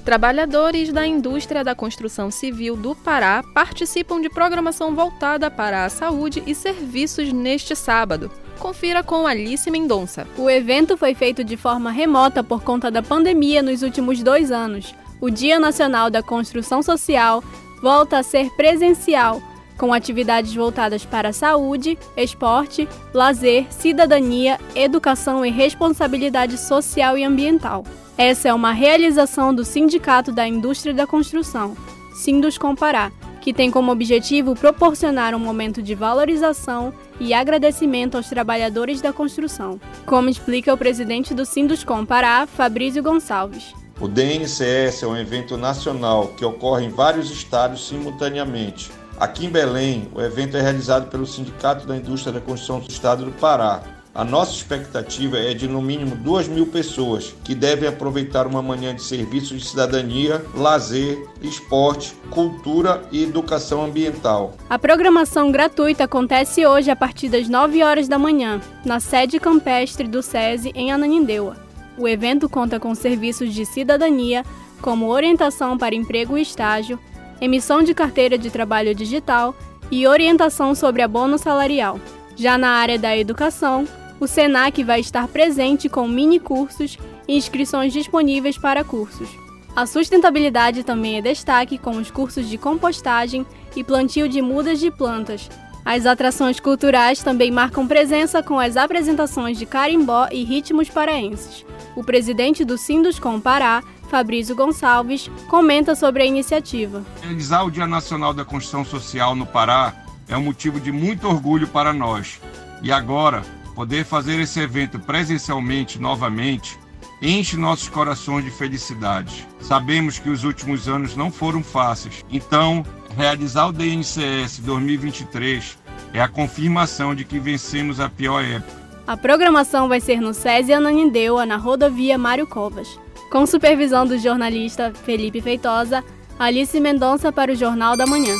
Trabalhadores da indústria da construção civil do Pará participam de programação voltada para a saúde e serviços neste sábado. Confira com Alice Mendonça. O evento foi feito de forma remota por conta da pandemia nos últimos dois anos. O Dia Nacional da Construção Social volta a ser presencial, com atividades voltadas para saúde, esporte, lazer, cidadania, educação e responsabilidade social e ambiental. Essa é uma realização do Sindicato da Indústria da Construção, Sindus Compará, que tem como objetivo proporcionar um momento de valorização e agradecimento aos trabalhadores da construção, como explica o presidente do Sinduscom Pará, Fabrício Gonçalves. O DNCS é um evento nacional que ocorre em vários estados simultaneamente. Aqui em Belém, o evento é realizado pelo Sindicato da Indústria da Construção do Estado do Pará, a nossa expectativa é de no mínimo 2 mil pessoas que devem aproveitar uma manhã de serviços de cidadania, lazer, esporte, cultura e educação ambiental. A programação gratuita acontece hoje a partir das 9 horas da manhã, na sede campestre do SESI em Ananindeua. O evento conta com serviços de cidadania, como orientação para emprego e estágio, emissão de carteira de trabalho digital e orientação sobre abono salarial. Já na área da educação, o SENAC vai estar presente com mini cursos e inscrições disponíveis para cursos. A sustentabilidade também é destaque com os cursos de compostagem e plantio de mudas de plantas. As atrações culturais também marcam presença com as apresentações de carimbó e ritmos paraenses. O presidente do Sinduscom Pará, Fabrício Gonçalves, comenta sobre a iniciativa. Realizar o Dia Nacional da Construção Social no Pará é um motivo de muito orgulho para nós. E agora, Poder fazer esse evento presencialmente novamente enche nossos corações de felicidade. Sabemos que os últimos anos não foram fáceis, então realizar o DNCS 2023 é a confirmação de que vencemos a pior época. A programação vai ser no SESI Ananindeua, na rodovia Mário Covas. Com supervisão do jornalista Felipe Feitosa, Alice Mendonça para o Jornal da Manhã.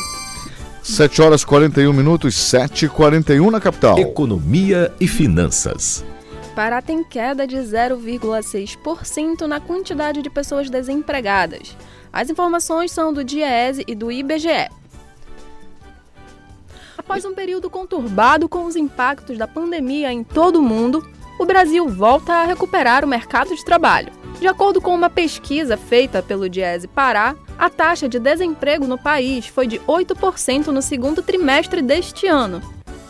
7 horas 41 minutos, 7 e 41 na capital. Economia e finanças. Pará tem queda de 0,6% na quantidade de pessoas desempregadas. As informações são do DIEESE e do IBGE. Após um período conturbado com os impactos da pandemia em todo o mundo, o Brasil volta a recuperar o mercado de trabalho. De acordo com uma pesquisa feita pelo Diese Pará, a taxa de desemprego no país foi de 8% no segundo trimestre deste ano,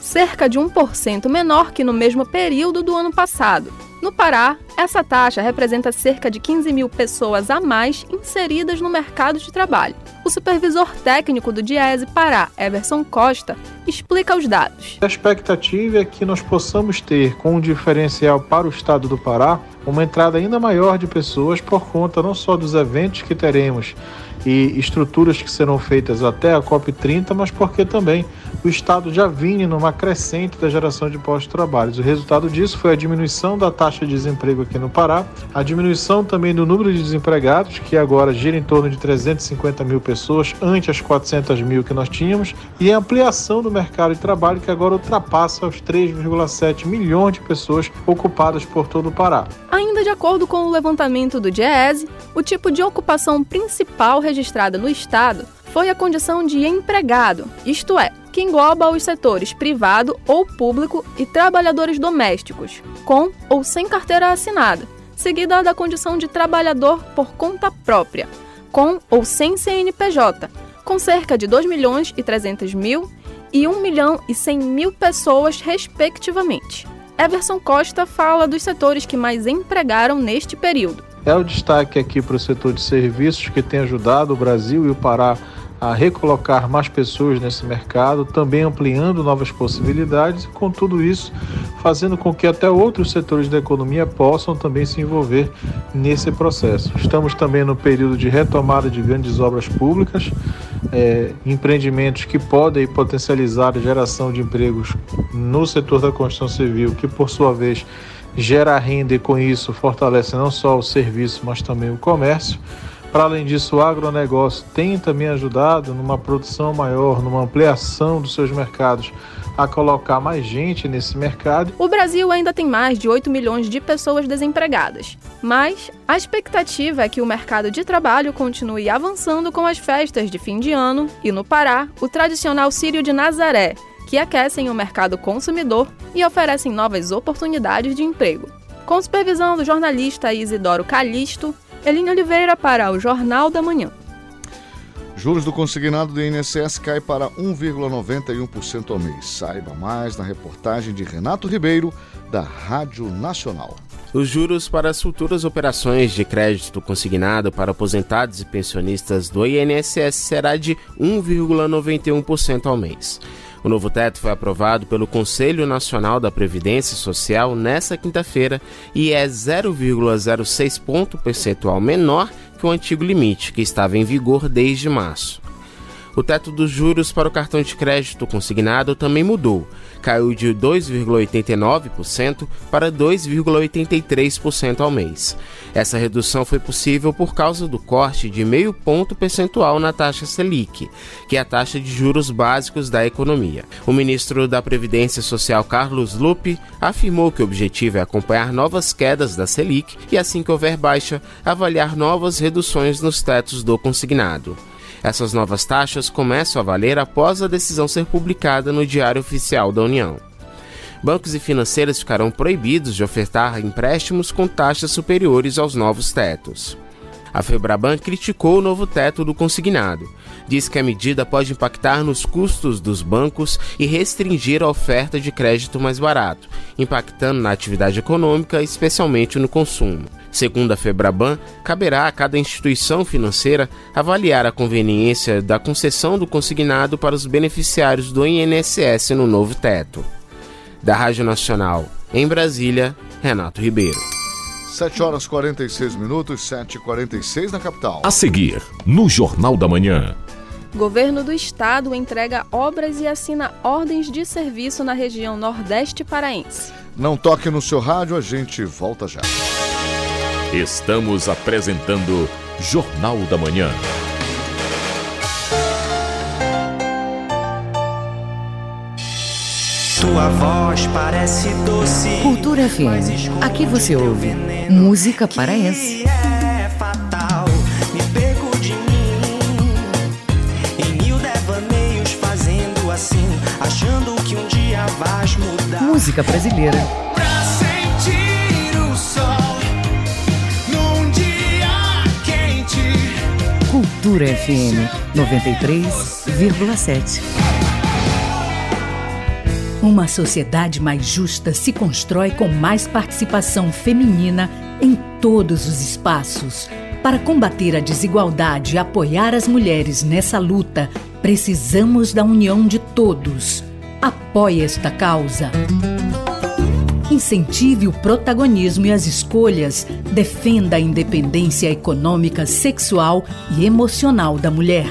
cerca de 1% menor que no mesmo período do ano passado. No Pará, essa taxa representa cerca de 15 mil pessoas a mais inseridas no mercado de trabalho. O supervisor técnico do Diese Pará, Everson Costa, explica os dados. A expectativa é que nós possamos ter, com um diferencial para o estado do Pará, uma entrada ainda maior de pessoas por conta não só dos eventos que teremos e estruturas que serão feitas até a COP30, mas porque também o Estado já vinha numa crescente da geração de postos de trabalho. O resultado disso foi a diminuição da taxa de desemprego aqui no Pará, a diminuição também do número de desempregados, que agora gira em torno de 350 mil pessoas, ante as 400 mil que nós tínhamos, e a ampliação do mercado de trabalho, que agora ultrapassa os 3,7 milhões de pessoas ocupadas por todo o Pará. Ainda de acordo com o levantamento do DIEESE, o tipo de ocupação principal no Estado foi a condição de empregado, isto é, que engloba os setores privado ou público e trabalhadores domésticos, com ou sem carteira assinada, seguida da condição de trabalhador por conta própria, com ou sem CNPJ, com cerca de 2 milhões e 300 mil e 1 milhão e 100 mil pessoas, respectivamente. Everson Costa fala dos setores que mais empregaram neste período. É o destaque aqui para o setor de serviços que tem ajudado o Brasil e o Pará a recolocar mais pessoas nesse mercado, também ampliando novas possibilidades e com tudo isso fazendo com que até outros setores da economia possam também se envolver nesse processo. Estamos também no período de retomada de grandes obras públicas, é, empreendimentos que podem potencializar a geração de empregos no setor da construção civil, que por sua vez gera renda e com isso fortalece não só o serviço, mas também o comércio. Para além disso, o agronegócio tem também ajudado numa produção maior, numa ampliação dos seus mercados, a colocar mais gente nesse mercado. O Brasil ainda tem mais de 8 milhões de pessoas desempregadas, mas a expectativa é que o mercado de trabalho continue avançando com as festas de fim de ano e, no Pará, o tradicional Sírio de Nazaré, que aquecem o mercado consumidor e oferecem novas oportunidades de emprego. Com supervisão do jornalista Isidoro Calixto, Eline Oliveira para o Jornal da Manhã. Juros do consignado do INSS cai para 1,91% ao mês. Saiba mais na reportagem de Renato Ribeiro, da Rádio Nacional. Os juros para as futuras operações de crédito consignado para aposentados e pensionistas do INSS será de 1,91% ao mês. O novo teto foi aprovado pelo Conselho Nacional da Previdência Social nesta quinta-feira e é 0,06 ponto percentual menor que o antigo limite, que estava em vigor desde março. O teto dos juros para o cartão de crédito consignado também mudou. Caiu de 2,89% para 2,83% ao mês. Essa redução foi possível por causa do corte de meio ponto percentual na taxa Selic, que é a taxa de juros básicos da economia. O ministro da Previdência Social, Carlos Lupe, afirmou que o objetivo é acompanhar novas quedas da Selic e, assim que houver baixa, avaliar novas reduções nos tetos do consignado. Essas novas taxas começam a valer após a decisão ser publicada no Diário Oficial da União. Bancos e financeiras ficarão proibidos de ofertar empréstimos com taxas superiores aos novos tetos. A Febraban criticou o novo teto do consignado. Diz que a medida pode impactar nos custos dos bancos e restringir a oferta de crédito mais barato, impactando na atividade econômica, especialmente no consumo. Segundo a Febraban, caberá a cada instituição financeira avaliar a conveniência da concessão do consignado para os beneficiários do INSS no novo teto. Da Rádio Nacional, em Brasília, Renato Ribeiro. 7 horas 46 minutos, 7h46 na capital. A seguir, no Jornal da Manhã. Governo do Estado entrega obras e assina ordens de serviço na região Nordeste Paraense. Não toque no seu rádio, a gente volta já. Estamos apresentando Jornal da Manhã. Tua voz parece doce. Cultura FM. Aqui você ouve música paraense. É fatal, me perco de mim. Em mil devaneios fazendo assim, achando que um dia vais mudar. Música brasileira. Cultura FM 93,7. Uma sociedade mais justa se constrói com mais participação feminina em todos os espaços. Para combater a desigualdade e apoiar as mulheres nessa luta, precisamos da união de todos. Apoie esta causa. Incentive o protagonismo e as escolhas. Defenda a independência econômica, sexual e emocional da mulher.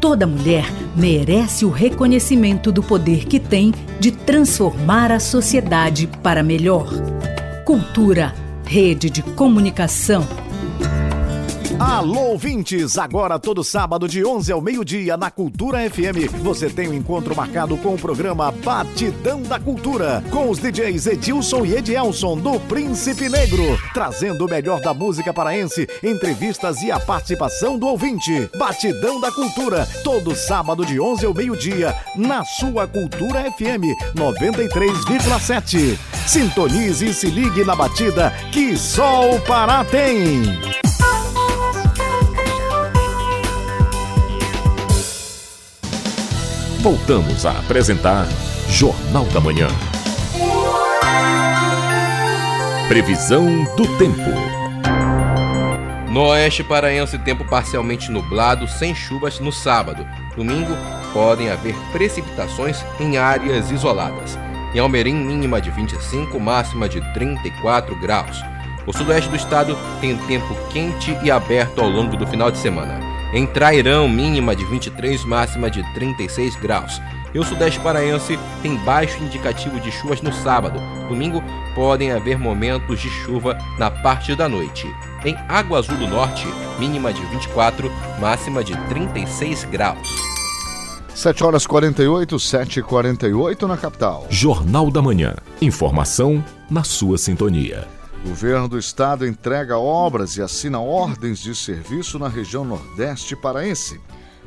Toda mulher merece o reconhecimento do poder que tem de transformar a sociedade para melhor. Cultura, rede de comunicação. Alô, ouvintes! Agora, todo sábado, de 11 ao meio-dia, na Cultura FM, você tem um encontro marcado com o programa Batidão da Cultura, com os DJs Edilson e Edielson, do Príncipe Negro, trazendo o melhor da música paraense, entrevistas e a participação do ouvinte. Batidão da Cultura, todo sábado, de 11 ao meio-dia, na sua Cultura FM 93,7. Sintonize e se ligue na batida que só o Pará tem. Voltamos a apresentar Jornal da Manhã. Previsão do tempo. No oeste paraense, tempo parcialmente nublado, sem chuvas no sábado. Domingo, podem haver precipitações em áreas isoladas. Em Almerim, mínima de 25, máxima de 34 graus. O sudoeste do estado tem tempo quente e aberto ao longo do final de semana. Em Trairão, mínima de 23, máxima de 36 graus. E o sudeste paraense tem baixo indicativo de chuvas no sábado. Domingo podem haver momentos de chuva na parte da noite. Em Água Azul do Norte, mínima de 24, máxima de 36 graus. 7 horas 48, 7 e 48 na capital. Jornal da Manhã. Informação na sua sintonia. Governo do estado entrega obras e assina ordens de serviço na região Nordeste paraense.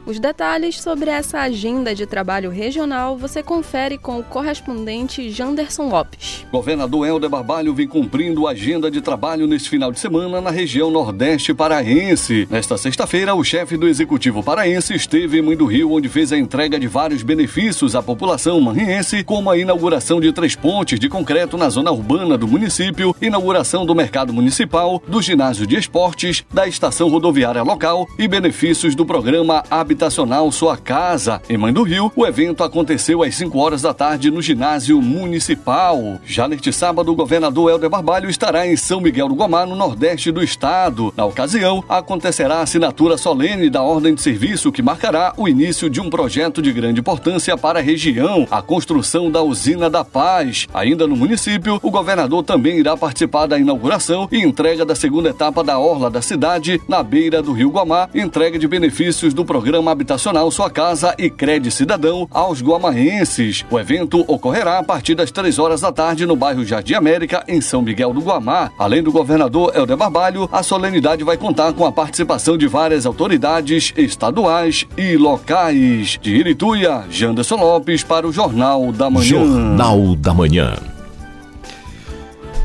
Os detalhes sobre essa agenda de trabalho regional você confere com o correspondente Janderson Lopes. Governador Helder Barbalho vem cumprindo a agenda de trabalho neste final de semana na região Nordeste paraense. Nesta sexta-feira, o chefe do Executivo paraense esteve em Mãe do Rio, onde fez a entrega de vários benefícios à população manriense, como a inauguração de três pontes de concreto na zona urbana do município, inauguração do mercado municipal, do ginásio de esportes, da estação rodoviária local e benefícios do programa Habitat habitacional Sua Casa. Em Mãe do Rio, o evento aconteceu às 5 horas da tarde no ginásio municipal. Já neste sábado, o governador Helder Barbalho estará em São Miguel do Guamá, no nordeste do estado. Na ocasião, acontecerá a assinatura solene da ordem de serviço que marcará o início de um projeto de grande importância para a região, a construção da usina da Paz. Ainda no município, o governador também irá participar da inauguração e entrega da segunda etapa da orla da cidade, na beira do Rio Guamá, entrega de benefícios do programa programa habitacional Sua Casa e Crédito Cidadão aos guamaenses. O evento ocorrerá a partir das 3 horas da tarde no bairro Jardim América, em São Miguel do Guamá. Além do governador Helder Barbalho, a solenidade vai contar com a participação de várias autoridades estaduais e locais. De Irituia, Janderson Lopes para o Jornal da Manhã. Jornal da Manhã.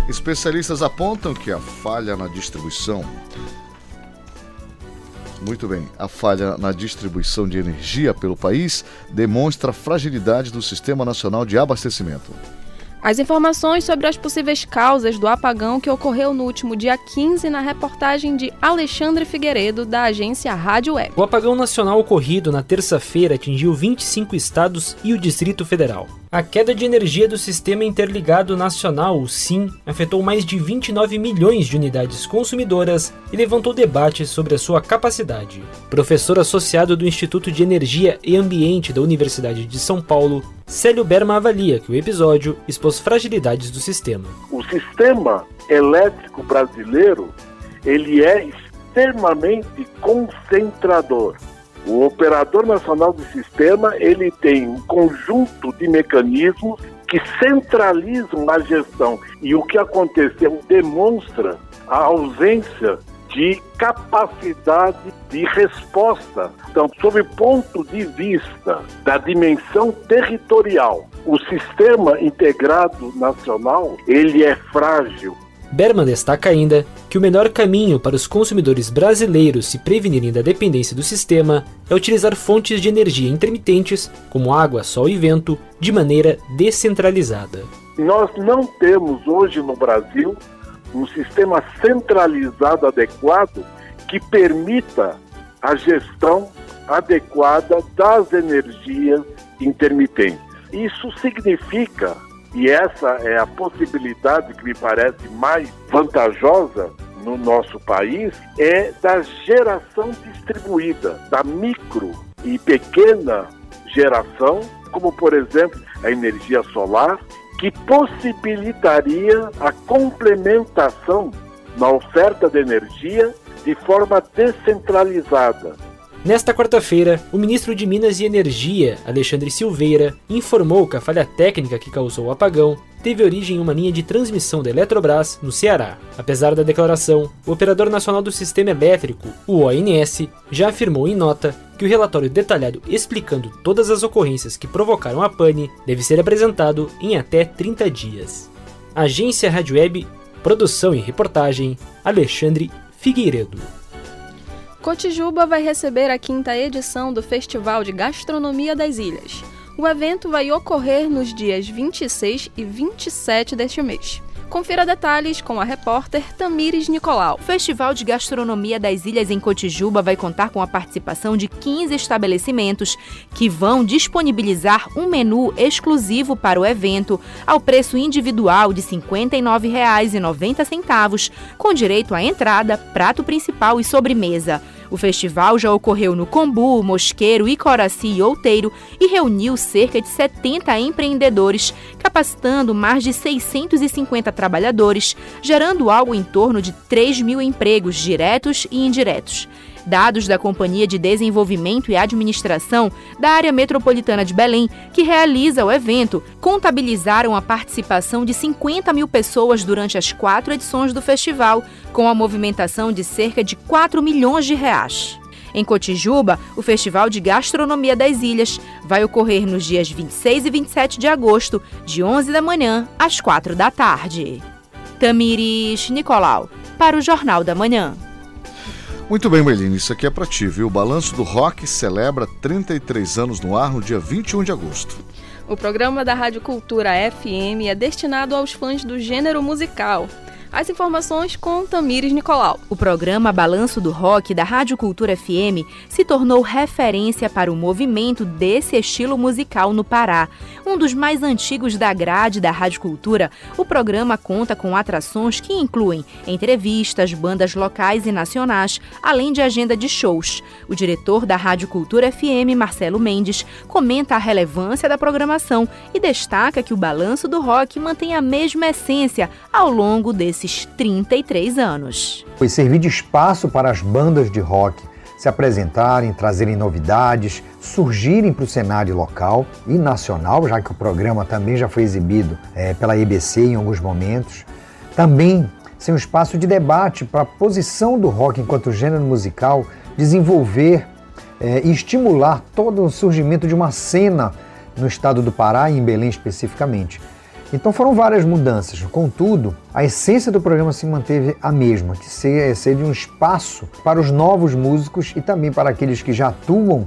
Especialistas apontam que a falha na distribuição muito bem. A falha na distribuição de energia pelo país demonstra a fragilidade do Sistema Nacional de Abastecimento. As informações sobre as possíveis causas do apagão que ocorreu no último dia 15 na reportagem de Alexandre Figueiredo, da agência Rádio Web. O apagão nacional ocorrido na terça-feira atingiu 25 estados e o Distrito Federal. A queda de energia do Sistema Interligado Nacional, o SIM, afetou mais de 29 milhões de unidades consumidoras e levantou debates sobre a sua capacidade. Professor associado do Instituto de Energia e Ambiente da Universidade de São Paulo, Célio Berma avalia que o episódio expôs fragilidades do sistema. O sistema elétrico brasileiro ele é extremamente concentrador. O operador nacional do sistema ele tem um conjunto de mecanismos que centralizam a gestão e o que aconteceu demonstra a ausência de capacidade de resposta. Então, sob o ponto de vista da dimensão territorial, o sistema integrado nacional ele é frágil, Berman destaca ainda que o melhor caminho para os consumidores brasileiros se prevenirem da dependência do sistema é utilizar fontes de energia intermitentes, como água, sol e vento, de maneira descentralizada. Nós não temos hoje no Brasil um sistema centralizado adequado que permita a gestão adequada das energias intermitentes. Isso significa e essa é a possibilidade que me parece mais vantajosa no nosso país, é da geração distribuída, da micro e pequena geração, como por exemplo a energia solar, que possibilitaria a complementação na oferta de energia de forma descentralizada, Nesta quarta-feira, o ministro de Minas e Energia, Alexandre Silveira, informou que a falha técnica que causou o apagão teve origem em uma linha de transmissão da Eletrobras, no Ceará. Apesar da declaração, o Operador Nacional do Sistema Elétrico, o ONS, já afirmou em nota que o relatório detalhado explicando todas as ocorrências que provocaram a pane deve ser apresentado em até 30 dias. Agência Rádio Web, produção e reportagem, Alexandre Figueiredo. Cotijuba vai receber a quinta edição do Festival de Gastronomia das Ilhas. O evento vai ocorrer nos dias 26 e 27 deste mês. Confira detalhes com a repórter Tamires Nicolau. O Festival de Gastronomia das Ilhas em Cotijuba vai contar com a participação de 15 estabelecimentos que vão disponibilizar um menu exclusivo para o evento ao preço individual de R$ 59,90, com direito à entrada, prato principal e sobremesa. O festival já ocorreu no Combu, Mosqueiro, Icoraci e Outeiro e reuniu cerca de 70 empreendedores, capacitando mais de 650 trabalhadores, gerando algo em torno de 3 mil empregos diretos e indiretos. Dados da Companhia de Desenvolvimento e Administração da Área Metropolitana de Belém, que realiza o evento, contabilizaram a participação de 50 mil pessoas durante as quatro edições do festival, com a movimentação de cerca de 4 milhões de reais. Em Cotijuba, o Festival de Gastronomia das Ilhas vai ocorrer nos dias 26 e 27 de agosto, de 11 da manhã às 4 da tarde. Tamires Nicolau, para o Jornal da Manhã. Muito bem, Meline, isso aqui é para ti, viu? O Balanço do Rock celebra 33 anos no ar no dia 21 de agosto. O programa da Rádio Cultura FM é destinado aos fãs do gênero musical. As informações com Tamires Nicolau. O programa Balanço do Rock da Rádio Cultura FM se tornou referência para o movimento desse estilo musical no Pará. Um dos mais antigos da grade da Rádio Cultura, o programa conta com atrações que incluem entrevistas, bandas locais e nacionais, além de agenda de shows. O diretor da Rádio Cultura FM, Marcelo Mendes, comenta a relevância da programação e destaca que o Balanço do Rock mantém a mesma essência ao longo desse desses 33 anos. Foi servir de espaço para as bandas de rock se apresentarem, trazerem novidades, surgirem para o cenário local e nacional, já que o programa também já foi exibido é, pela EBC em alguns momentos. Também ser um espaço de debate para a posição do rock enquanto gênero musical, desenvolver é, e estimular todo o surgimento de uma cena no estado do Pará e em Belém especificamente. Então foram várias mudanças, contudo, a essência do programa se manteve a mesma, que ser, ser de um espaço para os novos músicos e também para aqueles que já atuam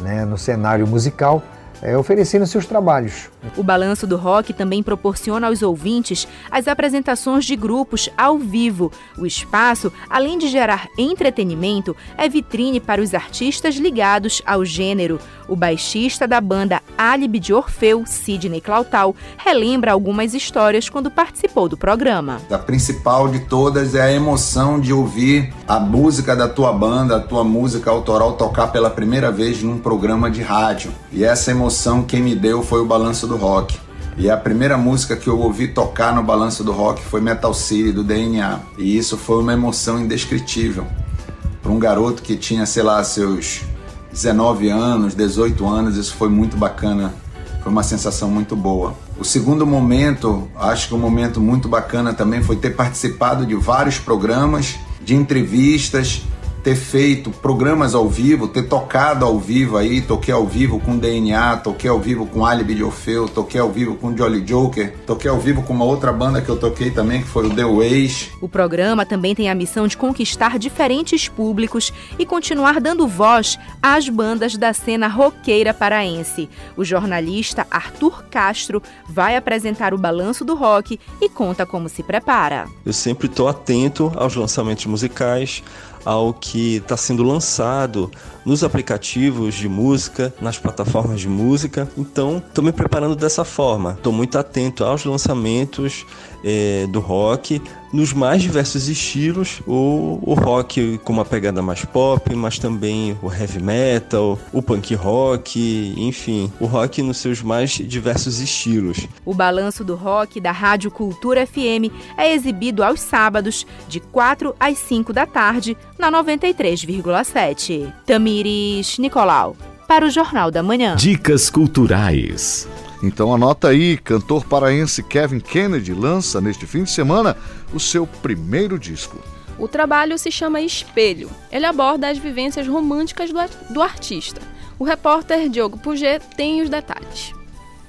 né, no cenário musical é, oferecendo seus trabalhos. O Balanço do Rock também proporciona aos ouvintes as apresentações de grupos ao vivo. O espaço, além de gerar entretenimento, é vitrine para os artistas ligados ao gênero. O baixista da banda Alibi de Orfeu, Sidney Clautal, relembra algumas histórias quando participou do programa. A principal de todas é a emoção de ouvir a música da tua banda, a tua música autoral tocar pela primeira vez num programa de rádio. E essa emoção emoção quem me deu foi o Balanço do Rock. E a primeira música que eu ouvi tocar no Balanço do Rock foi Metal City, do DNA. E isso foi uma emoção indescritível. Para um garoto que tinha, sei lá, seus 19 anos, 18 anos, isso foi muito bacana. Foi uma sensação muito boa. O segundo momento, acho que um momento muito bacana também foi ter participado de vários programas, de entrevistas, ter feito programas ao vivo, ter tocado ao vivo aí, toquei ao vivo com DNA, toquei ao vivo com Alibi de Orfeu, toquei ao vivo com Jolly Joker, toquei ao vivo com uma outra banda que eu toquei também, que foi o The Ways. O programa também tem a missão de conquistar diferentes públicos e continuar dando voz às bandas da cena roqueira paraense. O jornalista Arthur Castro vai apresentar o balanço do rock e conta como se prepara. Eu sempre estou atento aos lançamentos musicais, ao que está sendo lançado nos aplicativos de música, nas plataformas de música. Então, estou me preparando dessa forma. Estou muito atento aos lançamentos é, do rock nos mais diversos estilos, o, o rock com uma pegada mais pop, mas também o heavy metal, o punk rock, enfim, o rock nos seus mais diversos estilos. O balanço do rock da Rádio Cultura FM é exibido aos sábados, de 4 às 5 da tarde, na 93,7. Tamires Nicolau, para o Jornal da Manhã. Dicas Culturais. Então anota aí, cantor paraense Kevin Kennedy lança neste fim de semana o seu primeiro disco. O trabalho se chama Espelho. Ele aborda as vivências românticas do, do artista. O repórter Diogo Puget tem os detalhes.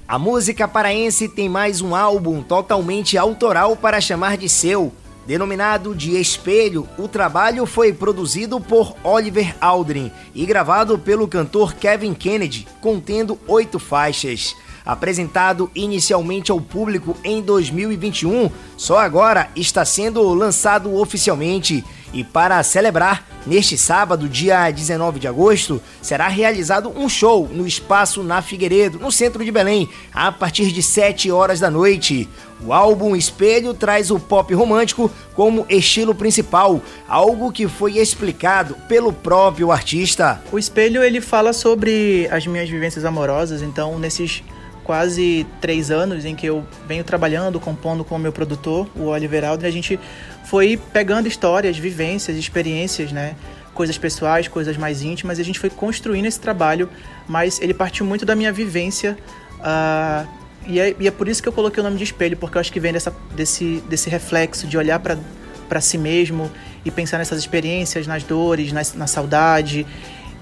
A música paraense tem mais um álbum totalmente autoral para chamar de seu. Denominado de Espelho, o trabalho foi produzido por Oliver Aldrin e gravado pelo cantor Kevin Kennedy, contendo oito faixas. Apresentado inicialmente ao público em 2021, só agora está sendo lançado oficialmente. E para celebrar, neste sábado, dia 19 de agosto, será realizado um show no Espaço na Figueiredo, no centro de Belém, a partir de 7 horas da noite. O álbum Espelho traz o pop romântico como estilo principal, algo que foi explicado pelo próprio artista. O Espelho ele fala sobre as minhas vivências amorosas, então nesses quase três anos em que eu venho trabalhando, compondo com o meu produtor, o Oliver Aldrin, a gente foi pegando histórias, vivências, experiências, né? coisas pessoais, coisas mais íntimas, e a gente foi construindo esse trabalho, mas ele partiu muito da minha vivência. Uh, e, é, e, é, por isso que eu coloquei o nome de espelho, porque eu acho que vem dessa, desse, desse reflexo de olhar para si mesmo e pensar nessas experiências, nas dores, na, na saudade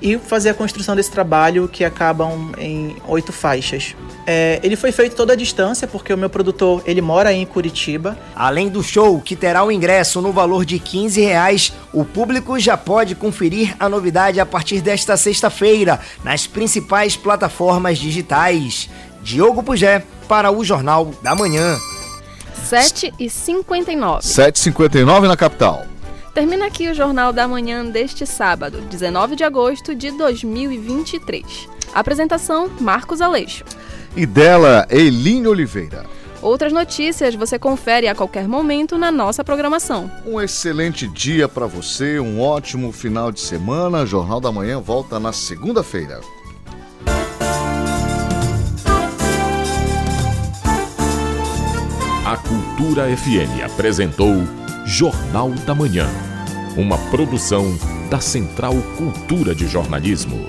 e fazer a construção desse trabalho que acabam em oito faixas. É, ele foi feito toda a distância porque o meu produtor ele mora em Curitiba. Além do show que terá o ingresso no valor de 15 reais, o público já pode conferir a novidade a partir desta sexta-feira nas principais plataformas digitais. Diogo Pugé para o Jornal da Manhã. 7h59. 7h59 na capital. Termina aqui o Jornal da Manhã deste sábado, 19 de agosto de 2023. Apresentação: Marcos Aleixo. E dela, Eline Oliveira. Outras notícias você confere a qualquer momento na nossa programação. Um excelente dia para você, um ótimo final de semana. Jornal da Manhã volta na segunda-feira. A Cultura FM apresentou Jornal da Manhã uma produção da Central Cultura de Jornalismo.